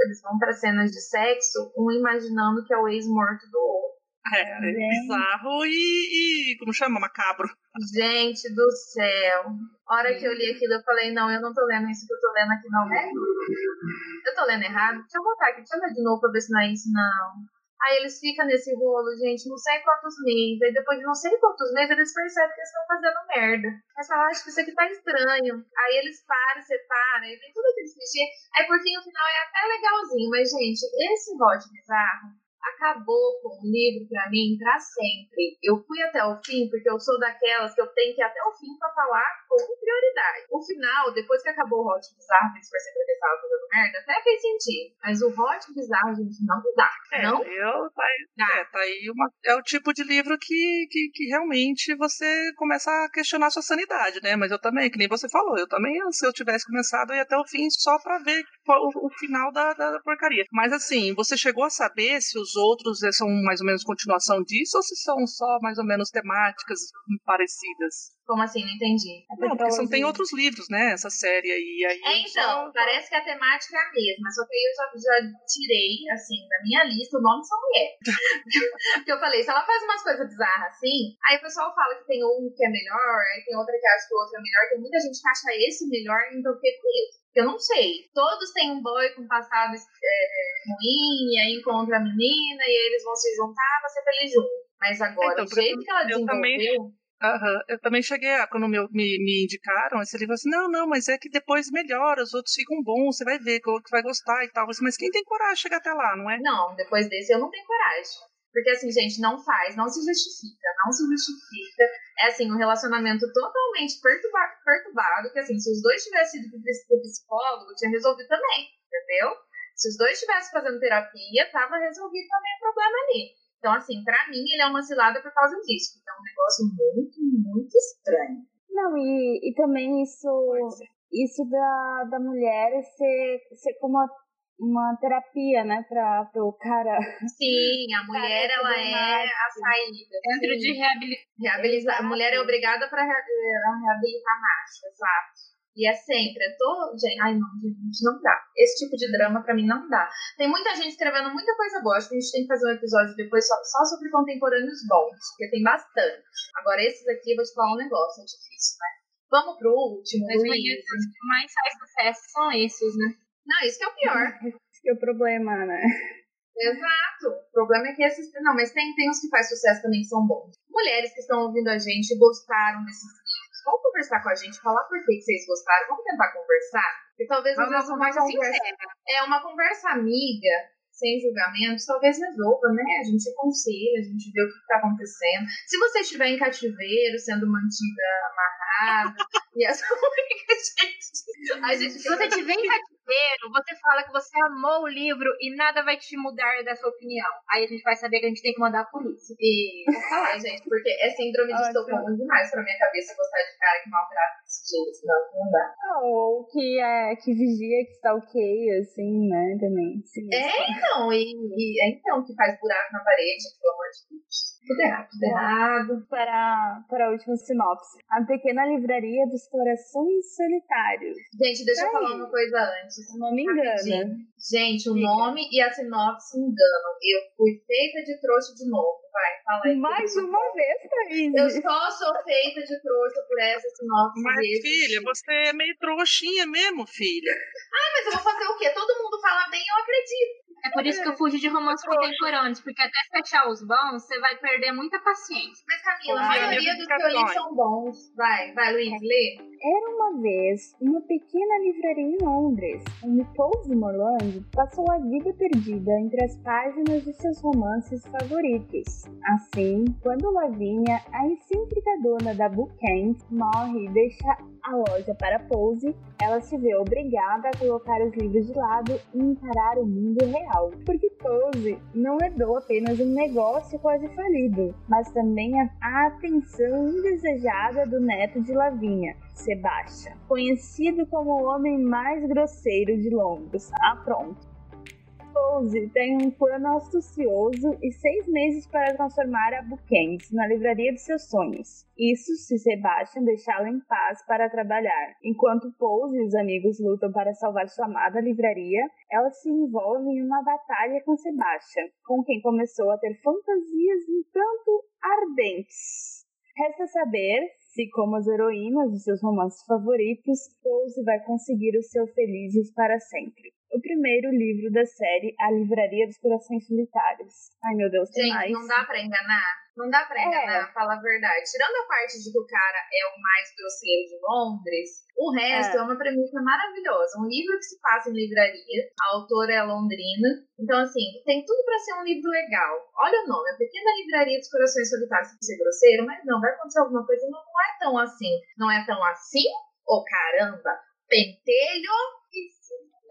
eles vão para cenas de sexo, um imaginando que é o ex-morto do outro. É, é bizarro e, e. Como chama? Macabro. Gente do céu. A hora que eu li aquilo, eu falei, não, eu não tô lendo isso que eu tô lendo aqui, não é? Eu tô lendo errado? Deixa eu botar aqui, deixa eu ler de novo pra ver se não é isso, não. Aí eles ficam nesse rolo, gente, não sei quantos meses. Aí depois de não sei quantos meses, eles percebem que eles estão fazendo merda. Mas falam, acho que isso aqui tá estranho. Aí eles param, separam, e tem tudo aqueles clichê. Aí por fim, o final é até legalzinho. Mas, gente, esse hot bizarro acabou com o livro pra mim pra sempre. Eu fui até o fim, porque eu sou daquelas que eu tenho que ir até o fim pra falar com prioridade. O final, depois que acabou o Hot Bizarro, que eles perceberam que eles estavam fazendo merda, até fez sentido. Mas o Hot Bizarro, gente, não dá. É, não eu, tá, aí- dá. é, tá aí uma, é o tipo de livro que, que, que realmente você começa a questionar sua sanidade, né? Mas eu também, que nem você falou, eu também, se eu tivesse começado, eu ia até o fim só pra ver o, o final da, da porcaria. Mas assim, você chegou a saber se os outros eh, são mais ou menos continuação disso ou se são só mais ou menos temáticas parecidas? Como assim? Não entendi. Não, porque são, tem outros livros, né? Essa série aí. aí É, então, só- parece que a temática é a mesma, só que aí eu já, já tirei, assim, da minha lista o nome dessa mulher. Porque eu falei, se ela faz umas coisas bizarras assim, aí o pessoal fala que tem um que é melhor, aí tem outra que acha que o outro é melhor, tem muita gente que acha esse melhor, então eu fiquei com isso. Eu não sei. Todos têm um boy com passado é, ruim, e aí encontra a menina, e aí eles vão se juntar pra ser feliz junto. Mas agora, Então, o porque jeito que ela eu também- Aham, Eu também cheguei a, quando me, me, me indicaram esse livro, assim, não, não, mas é que depois melhora, os outros ficam bons, você vai ver que vai gostar e tal. Assim, Mas quem tem coragem de chegar até lá, não é? Não, depois desse eu não tenho coragem. Porque assim, gente, não faz, não se justifica, não se justifica. É assim, um relacionamento totalmente perturba perturbado, que assim, se os dois tivessem ido pro psicólogo, tinha resolvido também, entendeu? Se os dois estivessem fazendo terapia, tava resolvido também o problema ali. Então, assim, pra mim, ele é uma cilada por causa disso. Então, é um negócio muito, muito estranho. Não, e, e também isso, isso da, da mulher ser, ser como uma, uma terapia, né, pra, pro cara. Sim, a mulher, ela é a saída. Dentro de reabilitação. Reabilitar. A mulher é obrigada para reabilitar macho, exato. E é sempre, é todo. Gente, ai não, gente, não dá. Esse tipo de drama pra mim não dá. Tem muita gente escrevendo muita coisa boa. Acho que a gente tem que fazer um episódio depois só, só sobre contemporâneos bons, porque tem bastante. Agora, esses aqui, eu vou te falar um negócio, é difícil, né? Vamos pro último, Mas os que mais faz sucesso são esses, né? Não, isso que é o pior. Esse que é o problema, né? Exato. O problema é que esses. Não, mas tem, tem uns que faz sucesso também que são bons. Mulheres que estão ouvindo a gente gostaram desses vão conversar com a gente, falar por que vocês gostaram, vamos tentar conversar. E talvez Uma conversa conversa. É uma conversa amiga, sem julgamentos, talvez resolva, né? A gente aconselha, a gente vê o que está acontecendo. Se você estiver em cativeiro, sendo mantida amarrada, e essa única gente. A gente Se você tiver em cativeiro, você fala que você amou o livro e nada vai te mudar dessa opinião. Aí a gente vai saber que a gente tem que mandar a polícia. E vou falar, gente, porque é síndrome de. Estocolmo demais pra minha cabeça gostar de cara que maltrata desse jeito, senão não dá. Ou que, é, que vigia, que stalkeia, assim, né, também. Sim, É, então, e, e é então que faz buraco na parede, pelo amor de Deus. Tudo errado, tudo errado. Para, para a última sinopse. A pequena livraria dos corações solitários. Gente, deixa eu Aí. falar uma coisa antes. Não me engana. Gente, o Diga. nome e a sinopse enganam. Eu fui feita de trouxa de novo. Vai, fala aí. Mais uma vez, Thaís. Eu só sou feita de trouxa por essa sinopse. Mas, filha, você é meio trouxinha mesmo, filha. Mas eu vou fazer o quê? Todo mundo fala bem, eu acredito. É por isso que eu fujo de romances contemporâneos, porque até fechar os bons, você vai perder muita paciência. Mas, Camila, a maioria dos que eu li são bons. Vai, vai, Luiz, lê. Era uma vez uma pequena livraria em Londres, onde Pose Morland passou a vida perdida entre as páginas de seus romances favoritos. Assim, quando Lavínia, a excêntrica dona da Bookend, morre e deixa a loja para Pose, ela se vê obrigada a colocar os livros de lado e encarar o mundo real. Porque Pose não herdou apenas um negócio quase falido, mas também a atenção indesejada do neto de Lavínia, Sebastian, conhecido como o homem mais grosseiro de Londres. Ah, pronto. Pose tem um plano astucioso e seis meses para transformar a Bookends na livraria de seus sonhos. Isso se Sebastian deixá-la em paz para trabalhar. Enquanto Pose e os amigos lutam para salvar sua amada livraria, ela se envolve em uma batalha com Sebastian, com quem começou a ter fantasias um tanto ardentes. Resta saber se, como as heroínas de seus romances favoritos, Pose vai conseguir o seu felizes para sempre. O primeiro livro da série A Livraria dos Corações Solitários. Ai meu Deus, tem Gente, mais. não dá pra enganar. Não dá pra É. enganar, fala a verdade. Tirando a parte de que o cara é o mais grosseiro de Londres, o resto é, uma premissa maravilhosa. Um livro que se passa em livraria, a autora é londrina. Então, assim, tem tudo pra ser um livro legal. Olha o nome, A Pequena Livraria dos Corações Solitários. Vai ser grosseiro, mas não, vai acontecer alguma coisa. Não, não é tão assim. Não é tão assim? Ô caramba! Pentelho!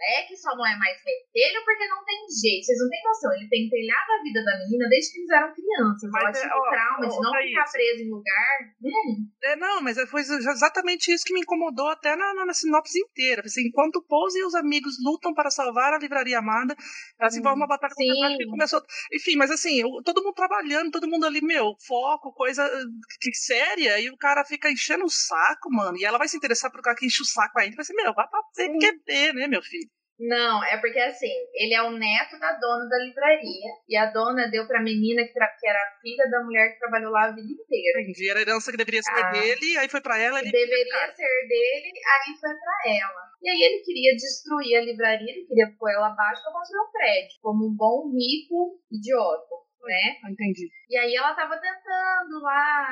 Moleque só não é mais pentelho porque não tem jeito. Vocês não têm noção. Ele pentelhava a vida da menina desde que eles eram crianças. Mas Ela é, tinha ó, um trauma de ó, não pra ficar isso. presa em lugar. Hum, É, não, mas foi exatamente isso que me incomodou até na, na, na sinopse inteira. Assim, enquanto Pose e os amigos lutam para salvar a livraria amada, ela se envolve uma batalha que começou. Enfim, mas assim, todo mundo trabalhando, todo mundo ali, meu, foco, coisa eh, que séria, e o cara fica enchendo o saco, mano. E ela vai se interessar por cara que enche o saco ainda. Vai ser, meu, vai pra. CQB, né, meu filho? Não, é porque assim, ele é o neto da dona da livraria. E a dona deu pra menina que, que era filha da mulher que trabalhou lá a vida inteira. Entendi. Era a herança que deveria ser Ah. dele, aí foi pra ela, ele. Deveria ser dele, aí foi pra ela. E aí ele queria destruir a livraria, ele queria pôr ela abaixo pra construir um prédio, como um bom rico idiota, né? Entendi. E aí ela tava tentando lá.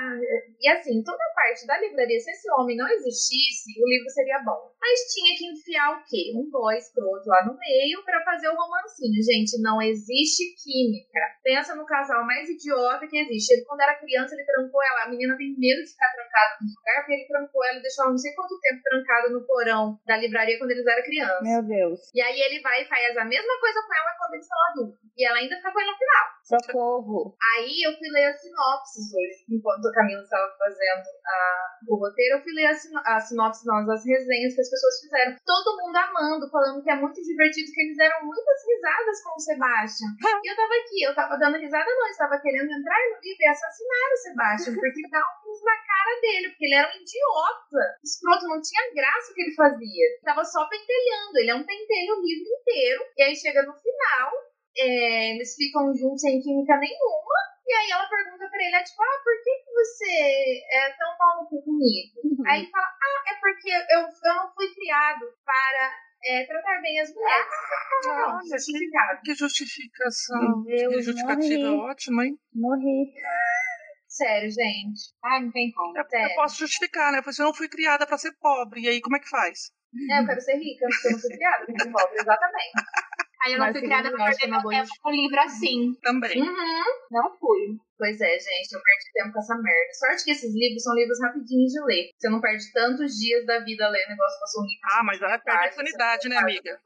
E assim, toda a parte da livraria, se esse homem não existisse, o livro seria bom. Mas tinha que enfiar o quê? Um boy escroto lá no meio pra fazer o romancinho. Gente, não existe química. Pensa no casal mais idiota que existe. Ele, quando era criança, ele trancou ela. A menina tem medo de ficar trancada no lugar, porque ele trancou ela e deixou ela não sei quanto tempo trancada no porão da livraria quando eles eram crianças. Meu Deus. E aí ele vai e faz a mesma coisa com ela quando eles são adultos. E ela ainda fica com ele no final. Socorro. Aí eu fui ler as sinopses hoje, enquanto a Camila estava fazendo a- o roteiro, eu fui ler as, as sinopses, não, as resenhas que as pessoas fizeram. Todo mundo amando, falando que é muito divertido, que eles deram muitas risadas com o Sebastian. E eu tava aqui, eu tava dando risada, não, eu estava querendo entrar no livro e assassinar o Sebastian, porque dá uns na cara dele, porque ele era um idiota. Escroto, não tinha graça o que ele fazia. Tava só pentelhando, ele é um pentelho o livro inteiro. E aí chega no final, é, eles ficam juntos sem química nenhuma. E aí ela pergunta pra ele, é tipo, ah, por que, que você é tão pau cu comigo? Uhum. Aí ele fala, ah, é porque eu, eu não fui criado para é, tratar bem as mulheres. Olha, justificado. Que justificação. Deus, que justificativa morri. ótima, hein? Morri. Sério, gente. Ai, não tem como. Eu, eu posso justificar, né? Eu falei assim, eu não fui criada pra ser pobre. E aí, como é que faz? É, eu quero ser rica, porque eu não fui criada pra ser pobre, exatamente. Aí eu não Mas fui criada pra perder uma meu tempo com livro assim. Também. Uhum. Não fui. Pois é, gente, eu perdi tempo com essa merda. Sorte que esses livros são livros rapidinhos de ler. Você não perde tantos dias da vida lendo negócio passou um livro. Ah, mas ela perde a sanidade, né, amiga?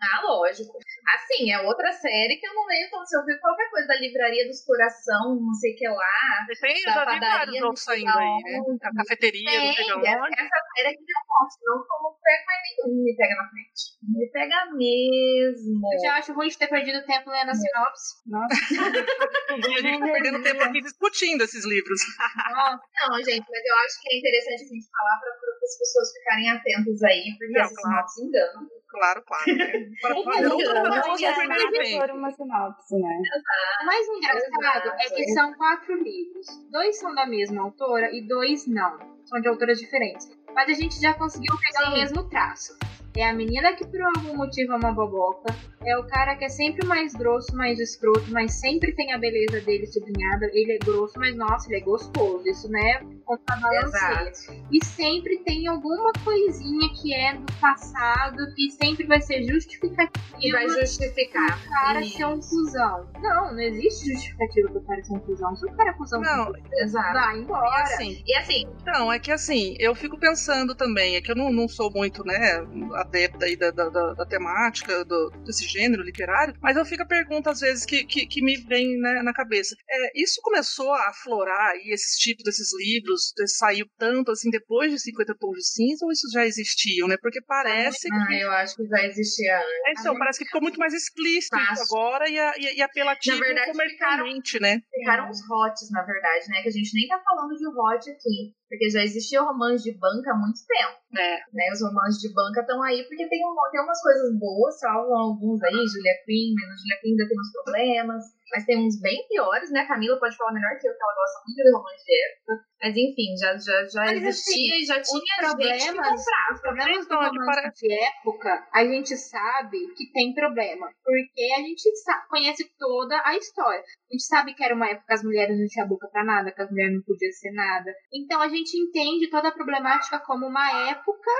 Ah, lógico. Assim, é outra série que eu não leio então Se eu ver qualquer coisa da livraria dos coração, não sei o que lá. Tem Da já vários padaria outros no saindo aí, né? A cafeteria, não sei Tem, onde. essa série aqui deu um monte, não como pega mais nenhum me pega na frente. Me pega mesmo. Eu já acho ruim de ter perdido tempo lendo a sinopse. Nossa. E a gente tá perdendo tempo aqui discutindo esses livros. Nossa, Não, gente, mas eu acho que é interessante a gente falar para as pessoas ficarem atentas aí, porque Não, essas claro. sinopses enganam. Claro, claro. Né? Para Não, fazer for uma sinopse, né? O mais engraçado é que são quatro livros. Dois são da mesma autora e dois não. São de autoras diferentes. Mas a gente já conseguiu pegar o mesmo traço. É a menina que por algum motivo é uma boboca. É o cara que é sempre mais grosso, mais escroto, mas sempre tem a beleza dele sublinhada. Ele é grosso, mas nossa, ele é gostoso. Isso, né? Contrabalanceia. E sempre tem alguma coisinha que é do passado que sempre vai ser justificativa. E vai justificar. O cara Isso. ser um cuzão. Não, não existe justificativa pro cara ser um cuzão. Se o cara é cuzão, Não, Exato. vai E embora. assim, E assim, Não, é que assim, eu fico pensando também, é que eu não, não sou muito, né, adepta aí da, da, da- da temática do- desse gênero literário, mas eu fico a pergunta às vezes que, que, que me vem né, na cabeça. É, isso começou a aflorar aí, esses tipos desses livros, saiu tanto assim depois de 50 Tons de Cinza, ou isso já existiam, né? Porque parece ah, que. eu acho que já existia antes. é, então, parece que ficou muito mais explícito Fácil. agora e, e, e apelativo Na verdade, comercialmente, né? Ficaram os hots, na verdade, né? Que a gente nem tá falando de hot aqui. Porque já existia romance de banca há muito tempo. É. Né? Os romances de banca estão aí porque tem, um, tem umas coisas boas, salvam alguns aí, Julia Quinn, menos Julia Quinn ainda tem uns problemas. Mas tem uns bem piores, né? A Camila pode falar melhor que eu, que ela gosta muito de romance de época. Mas enfim, já, já, já Mas, existia assim, e já tinha gente que problemas- comprava. Os problemas do romance parece- de época, a gente sabe que tem problema. Porque a gente sa- conhece toda a história. A gente sabe que era uma época que as mulheres não tinham boca pra nada, que as mulheres não podiam ser nada. Então a gente entende toda a problemática como uma época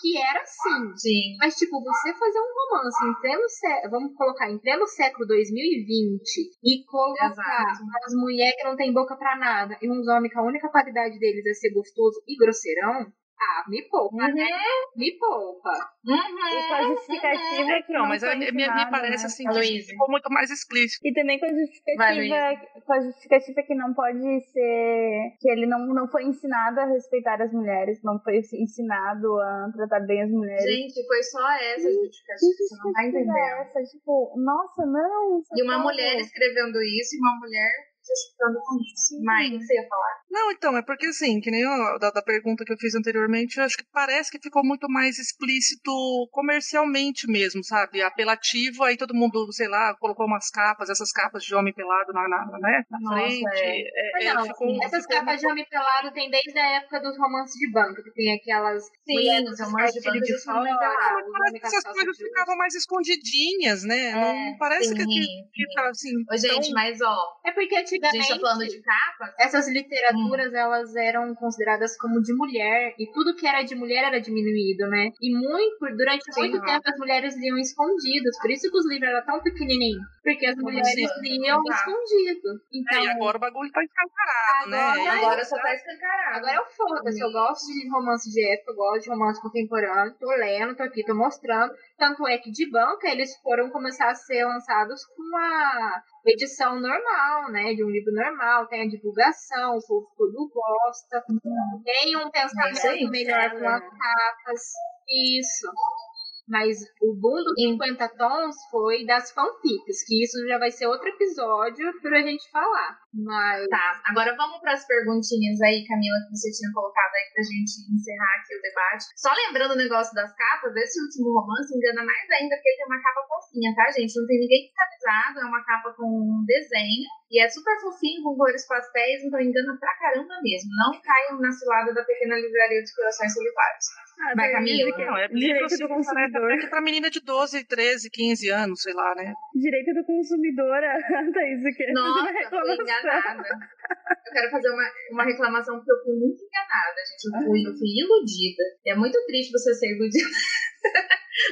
que era assim. Sim. Mas, tipo, você fazer um romance em pleno século, vamos colocar, em pleno século 2020 e colocar Exato. as mulheres que não tem boca pra nada e uns homens que a única qualidade deles é ser gostoso e grosseirão, ah, me poupa, Uhum. né? Me poupa. E Uhum. com a justificativa que Não, não mas me, me parece né? assim, A que Luísa. ficou muito mais explícito. E também com a Vai, justificativa, com a justificativa que não pode ser que ele não, não foi ensinado a respeitar as mulheres, não foi ensinado a tratar bem as mulheres. Gente, foi só essa Que justificativa, você não tá justificativa é entendendo. essa? Tipo, nossa, não. E uma mulher escrevendo isso e uma mulher justificando com isso. Mas, você ia falar? Não, então, é porque assim, que nem da, da pergunta que eu fiz anteriormente, eu acho que parece que ficou muito mais explícito comercialmente mesmo, sabe? Apelativo, aí todo mundo, sei lá, colocou umas capas, essas capas de homem pelado na, na, né, na Nossa, frente. é. É, é, não, ficou, essas ficou capas uma- de homem pelado tem desde a época dos romances de banco, que tem aquelas Sim, mulheres romances de banco de fora, homem pelado. Parece que essas coisas de- ficavam mais escondidinhas, né? não parece que, que, Sim, que sim. tá assim. Ô, gente, tão- mas ó, É porque a antigamente gente tá falando de capas. essas Hum. literaturas elas eram consideradas como de mulher e tudo que era de mulher era diminuído, né? E muito durante Sim. muito tempo as mulheres liam escondidas, por isso que os livros eram tão pequenininhos, porque as mulheres liam exato. escondido. É, Então e agora o bagulho tá escancarado, né? Agora- só tá escancarado. Agora eu foda-se, eu gosto de romance de época, eu gosto de romance contemporâneo, tô lendo, tô aqui, tô mostrando. Tanto é que de banca eles foram começar a ser lançados com a edição normal, né? De um livro normal, tem a divulgação, o povo todo gosta, tem um pensamento melhor com as capas. Isso. Mas o boom do 50 tons foi das fanfics, que isso já vai ser outro episódio pra gente falar. Mas Tá, agora vamos para as perguntinhas aí, Camila, que você tinha colocado aí pra gente encerrar aqui o debate. Só lembrando o negócio das capas, esse último romance engana mais ainda porque ele tem uma capa fofinha, tá, gente? Não tem ninguém fiscalizado, é uma capa com um desenho e é super fofinho, com cores pastéis, então engana pra caramba mesmo. Não caiam na cilada da pequena livraria dos corações solitários. Ah, Vai, daí Camila. Não, é livro direito do consumidor. que pra menina de 12, 13, 15 anos, sei lá, né? Direito do consumidor, a Thaís, o que? Nossa, Uma fui enganada. Eu quero fazer uma, uma reclamação porque eu fui muito enganada, gente. Eu fui, eu fui iludida. E é muito triste você ser iludida.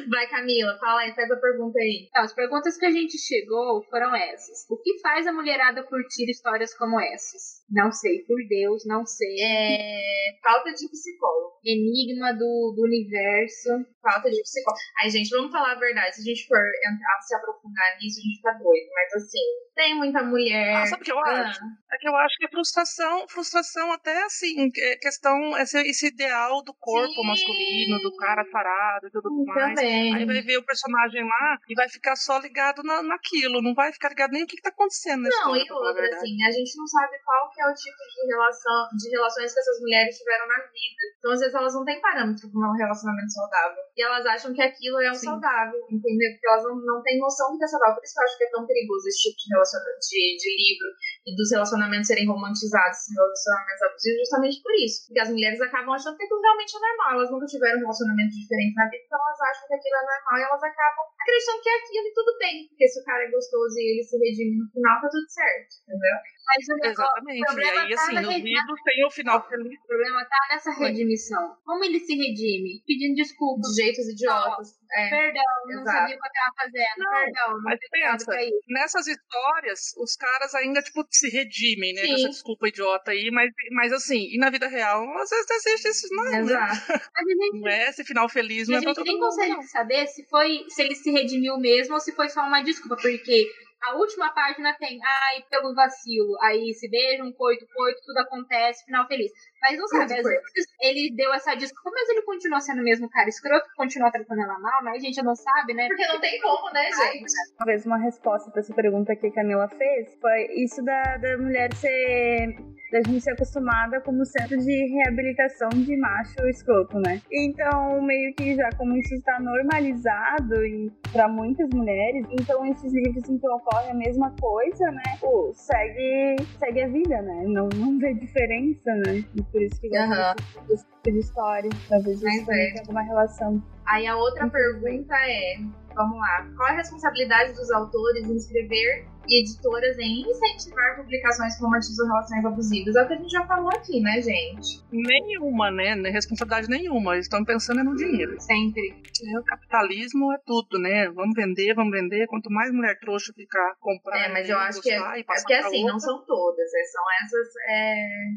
Vai, Camila, fala aí, faz a pergunta aí. Então, as perguntas que a gente chegou foram essas. O que faz a mulherada curtir histórias como essas? Não sei, por Deus, não sei. É, falta de psicólogo. Enigma do, do universo. Falta de psicólogo. Aí, gente, vamos falar a verdade. Se a gente for entrar, se aprofundar nisso, a gente fica doido. Mas assim, tem muita mulher. Ah, sabe o que eu Ah, acho? É que eu acho que é frustração, frustração até assim, é questão, esse, esse ideal do corpo Sim. masculino, do cara sarado e tudo mais. também. Aí vai ver o personagem lá e vai ficar só ligado na, naquilo, não vai ficar ligado nem o que, que tá acontecendo Não, história, e outra, assim, a gente não sabe qual que é o tipo de relação, de relações que essas mulheres tiveram na vida. Então, às vezes, elas não têm parâmetro para um relacionamento saudável. e elas acham que aquilo é o Sim. saudável, entendeu? Porque elas não, não têm noção do que é saudável. Por isso que eu acho que é tão perigoso esse tipo de, relaciona- de, de livro e dos relacionamentos serem romantizados, relacionamentos abusivos, justamente por isso. Porque as mulheres acabam achando que aquilo realmente é normal. Elas nunca tiveram um relacionamento diferente na vida, então elas acham que aquilo é normal e elas acabam acreditando que é aquilo e tudo bem. Porque se o cara é gostoso e ele se redime no final, tá tudo certo, entendeu? Mas o Exatamente. E aí, tá assim, rede- livros tem o final feliz. o problema tá nessa redimissão. Como ele se redime? Pedindo desculpa. De jeitos idiotas. É. Perdão, não Exato. sabia o que eu tava fazendo. Não, Perdão, não mas pensa, isso. Nessas histórias, os caras ainda, tipo, se redimem, né? Sim. essa desculpa idiota aí, mas, mas assim, e na vida real, às vezes existe esses não, né? Exato. Mas a gente, Não é esse final feliz, a não é pra gente todo nem mundo. consegue não. saber se foi se ele se redimiu mesmo ou se foi só uma desculpa, porque a última página tem, ai, pelo vacilo, aí se beijam, coito, coito, tudo acontece, final feliz. Mas não sabe, às vezes ele deu essa desculpa, mas ele continua sendo o mesmo cara escroto, continua tratando ela mal, mas a gente não sabe, né? Porque não tem como, né, gente? Talvez uma resposta para essa pergunta que a Camila fez foi isso da, da mulher ser. Da gente ser acostumada como centro de reabilitação de macho escroto, né? Então, meio que já como isso está normalizado e para muitas mulheres, então esses livros em que ocorre a mesma coisa, né? Pô, segue, segue a vida, né? Não, não vê diferença, né? E por isso que gosta Aham. desse, tipo de história. Talvez isso é. tenha alguma relação. Aí a outra pergunta é, vamos lá, qual é a responsabilidade dos autores em escrever e editoras em incentivar publicações que romantizam relações abusivas? É o que a gente já falou aqui, né, gente? Nenhuma, né? Nem Responsabilidade nenhuma. Eles estão pensando é no dinheiro. Sempre. É, O capitalismo é tudo, né? Vamos vender, vamos vender. Quanto mais mulher trouxa ficar comprando, É, mas eu acho que é, é porque assim, não outra, são todas, é, são essas, é,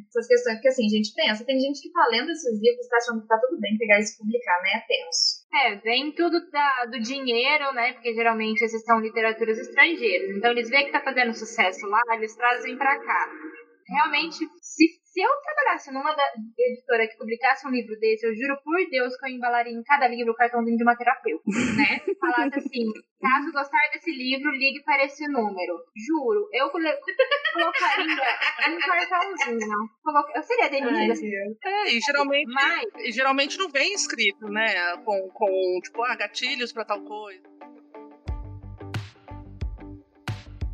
essas questões. Porque assim, a gente pensa, tem gente que tá lendo esses livros e tá achando que tá tudo bem pegar isso e publicar, né? É tenso. É, vem tudo da- do dinheiro, né? Porque geralmente esses são literaturas estrangeiras. Então eles veem que tá fazendo sucesso lá, eles trazem pra cá. Realmente, se, se eu trabalhasse numa da- editora que publicasse um livro desse, eu juro por Deus que eu embalaria em cada livro o cartãozinho de uma terapeuta, né? Falasse assim, caso gostar desse livro, ligue para esse número. Juro, eu colocaria um cartãozinho. Eu seria Denise, assim. É, e geralmente, Mas, e geralmente não vem escrito, né? Com, com tipo, ah, gatilhos pra tal coisa.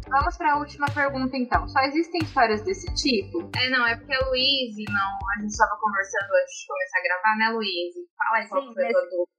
Vamos para a última pergunta então. Só existem histórias desse tipo? É, não, é porque a Luíse, não, a gente tava conversando antes de começar a gravar, né, Luíse? Fala aí qual Sim, foi a tua dúvida.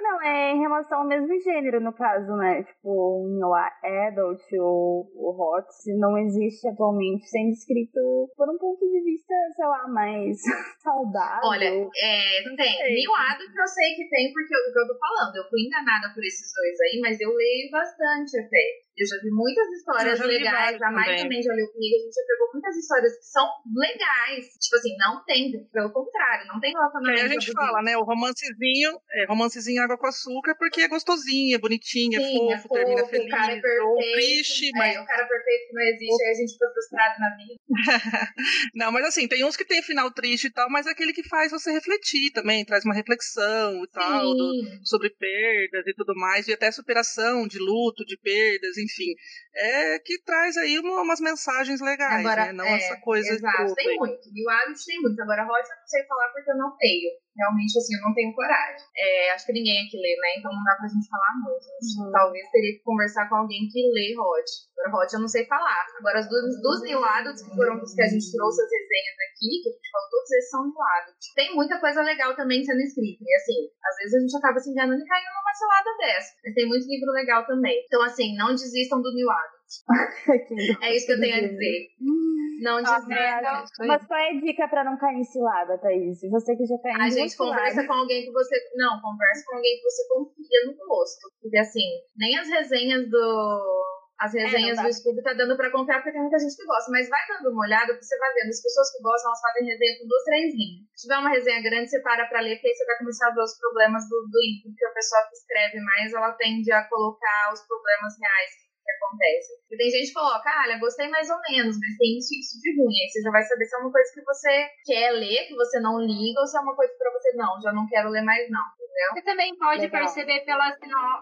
Não, é em relação ao mesmo gênero, no caso, né? Tipo, o New Adult ou o Hot não existe atualmente sendo escrito por um ponto de vista, sei lá, mais saudável. Olha, é, tem. sei. Mil hábitos eu sei que tem, porque o que eu tô falando, eu fui enganada por esses dois aí, mas eu leio bastante até. Eu já vi muitas histórias legais, a Mai também. também já leu comigo, a gente já pegou muitas histórias que são legais. Tipo assim, não tem, pelo contrário, não tem relacionamento a gente fala, né? O romancezinho, é, romancezinho água com açúcar porque é gostosinho, é bonitinho, é Sim, fofo, termina fofo, feliz. O cara é perfeito. triste, é, mas. o cara perfeito que não existe, aí a gente fica frustrado na vida. Não, mas assim, tem uns que tem final triste e tal, mas é aquele que faz você refletir também, traz uma reflexão e tal, do- sobre perdas e tudo mais, e até superação de luto, de perdas, enfim. É que traz aí uma- umas mensagens legais, Agora, né? Não é, essa coisa Exato, escrota tem muito. E o hábito tem muito. Agora, Hot eu não sei falar porque eu não tenho. Realmente, assim, eu não tenho coragem. É, acho que ninguém aqui lê, né? Então não dá pra gente falar muito. Uhum. Talvez teria que conversar com alguém que lê Hot. Hot eu não sei falar. Agora, as dos, dos New Adults, que foram os que a gente trouxe as resenhas aqui, que a gente falou, todos esses são New Adults. Tem muita coisa legal também sendo escrita. E assim, às vezes a gente acaba se enganando e caindo numa cilada dessa. Mas tem muito livro legal também. Então, assim, não desistam do New Adult. É isso que eu tenho a dizer. Não desistam. Isso aí. Mas qual é a dica pra não cair em cilada, Thaís? Você que já caiu A em gente duas conversa com alguém que você. Não, conversa com alguém que você confia no gosto. Porque assim, nem as resenhas do. As resenhas não dá. do Scooby tá dando pra confiar porque tem muita gente que gosta. Mas vai dando uma olhada, porque você vai vendo. As pessoas que gostam, elas fazem resenha com duas, três linhas. Se tiver uma resenha grande, você para pra ler, porque aí você vai começar a ver os problemas do, do livro. Porque a pessoa que escreve mais, ela tende a colocar os problemas reais que acontecem. E tem gente que coloca, ah, olha, gostei mais ou menos, mas tem isso e isso de ruim. Aí você já vai saber se é uma coisa que você quer ler, que você não liga, ou se é uma coisa pra você, não, já não quero ler mais, não. Entendeu? Você também pode Legal. perceber pelas,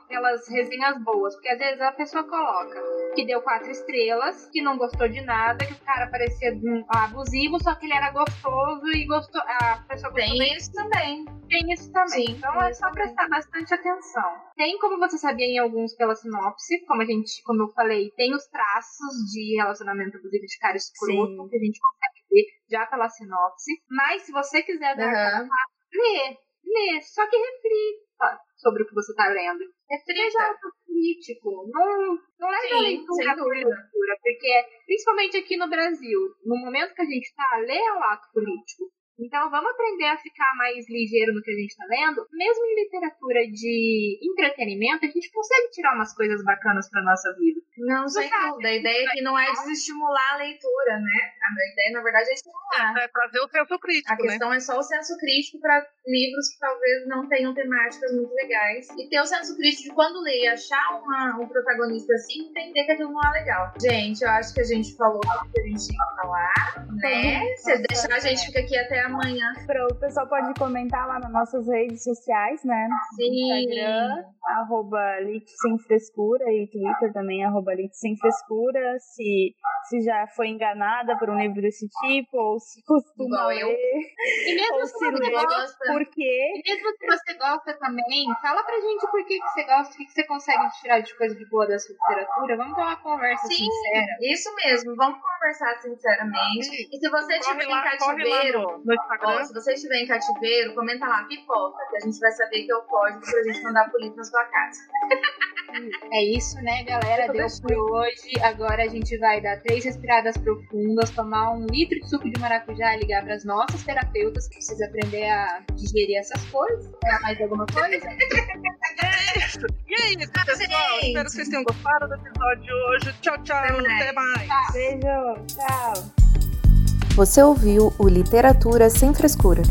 pelas resenhas boas, porque às vezes a pessoa coloca que deu quatro estrelas, que não gostou de nada, que o cara parecia um abusivo, só que ele era gostoso e gostou. A pessoa gostou Tem isso também. Tem isso também. Sim, então é só prestar bastante atenção. Tem como você sabia em alguns pela sinopse, como a gente, como eu falei, tem os traços de relacionamento de cara escroto Sim. que a gente consegue ver já pela sinopse. Mas se você quiser dar parte, lê, lê, só que reflita sobre o que você tá lendo. Seja autocrítico. Não, não leve a leitura leitura, porque, principalmente aqui no Brasil, no momento que a gente tá, lê o ato político. Então vamos aprender a ficar mais ligeiro no que a gente tá lendo. Mesmo em literatura de entretenimento, a gente consegue tirar umas coisas bacanas pra nossa vida. Não, sem sabe. dúvida. A ideia aqui não é desestimular a leitura, né? A ideia, na verdade, é estimular. É trazer o senso crítico, A né? questão é só o senso crítico para livros que talvez não tenham temáticas muito legais. E ter o senso crítico de quando ler e achar uma, um protagonista assim, entender que aquilo não é legal. Gente, eu acho que a gente falou tudo que a gente tinha que falar, né? Se deixar, a gente fica aqui até amanhã. Pro- O pessoal pode comentar lá nas nossas redes sociais, né? Instagram, arroba Lit Sem Frescura e Twitter também, arroba Lit Sem Frescura. Se, se já foi enganada por um livro desse tipo, ou se costuma Igual eu. ler, E mesmo ou se você lê, gosta, por quê? e mesmo se você gosta também, fala pra gente por que, que você gosta, o que, que você consegue tirar de coisa de boa da sua literatura. Vamos ter uma conversa Sim, sincera. isso mesmo. Vamos conversar sinceramente. E se você estiver em cativeiro, no, no Ó, se você estiver em cativeiro, comenta lá, pipoca, que a gente vai saber que é o código pra gente mandar polícia na sua casa. É isso, né, galera? Deu por hoje. Agora a gente vai dar três respiradas profundas, tomar um litro de suco de maracujá e ligar pras nossas terapeutas que precisam aprender a digerir essas coisas. Era mais alguma coisa? É isso. E é isso, pessoal. gente. Espero que vocês tenham gostado do episódio de hoje. Tchau, tchau. Até mais. Até mais. Beijo, tchau! Você ouviu o Literatura Sem Frescura.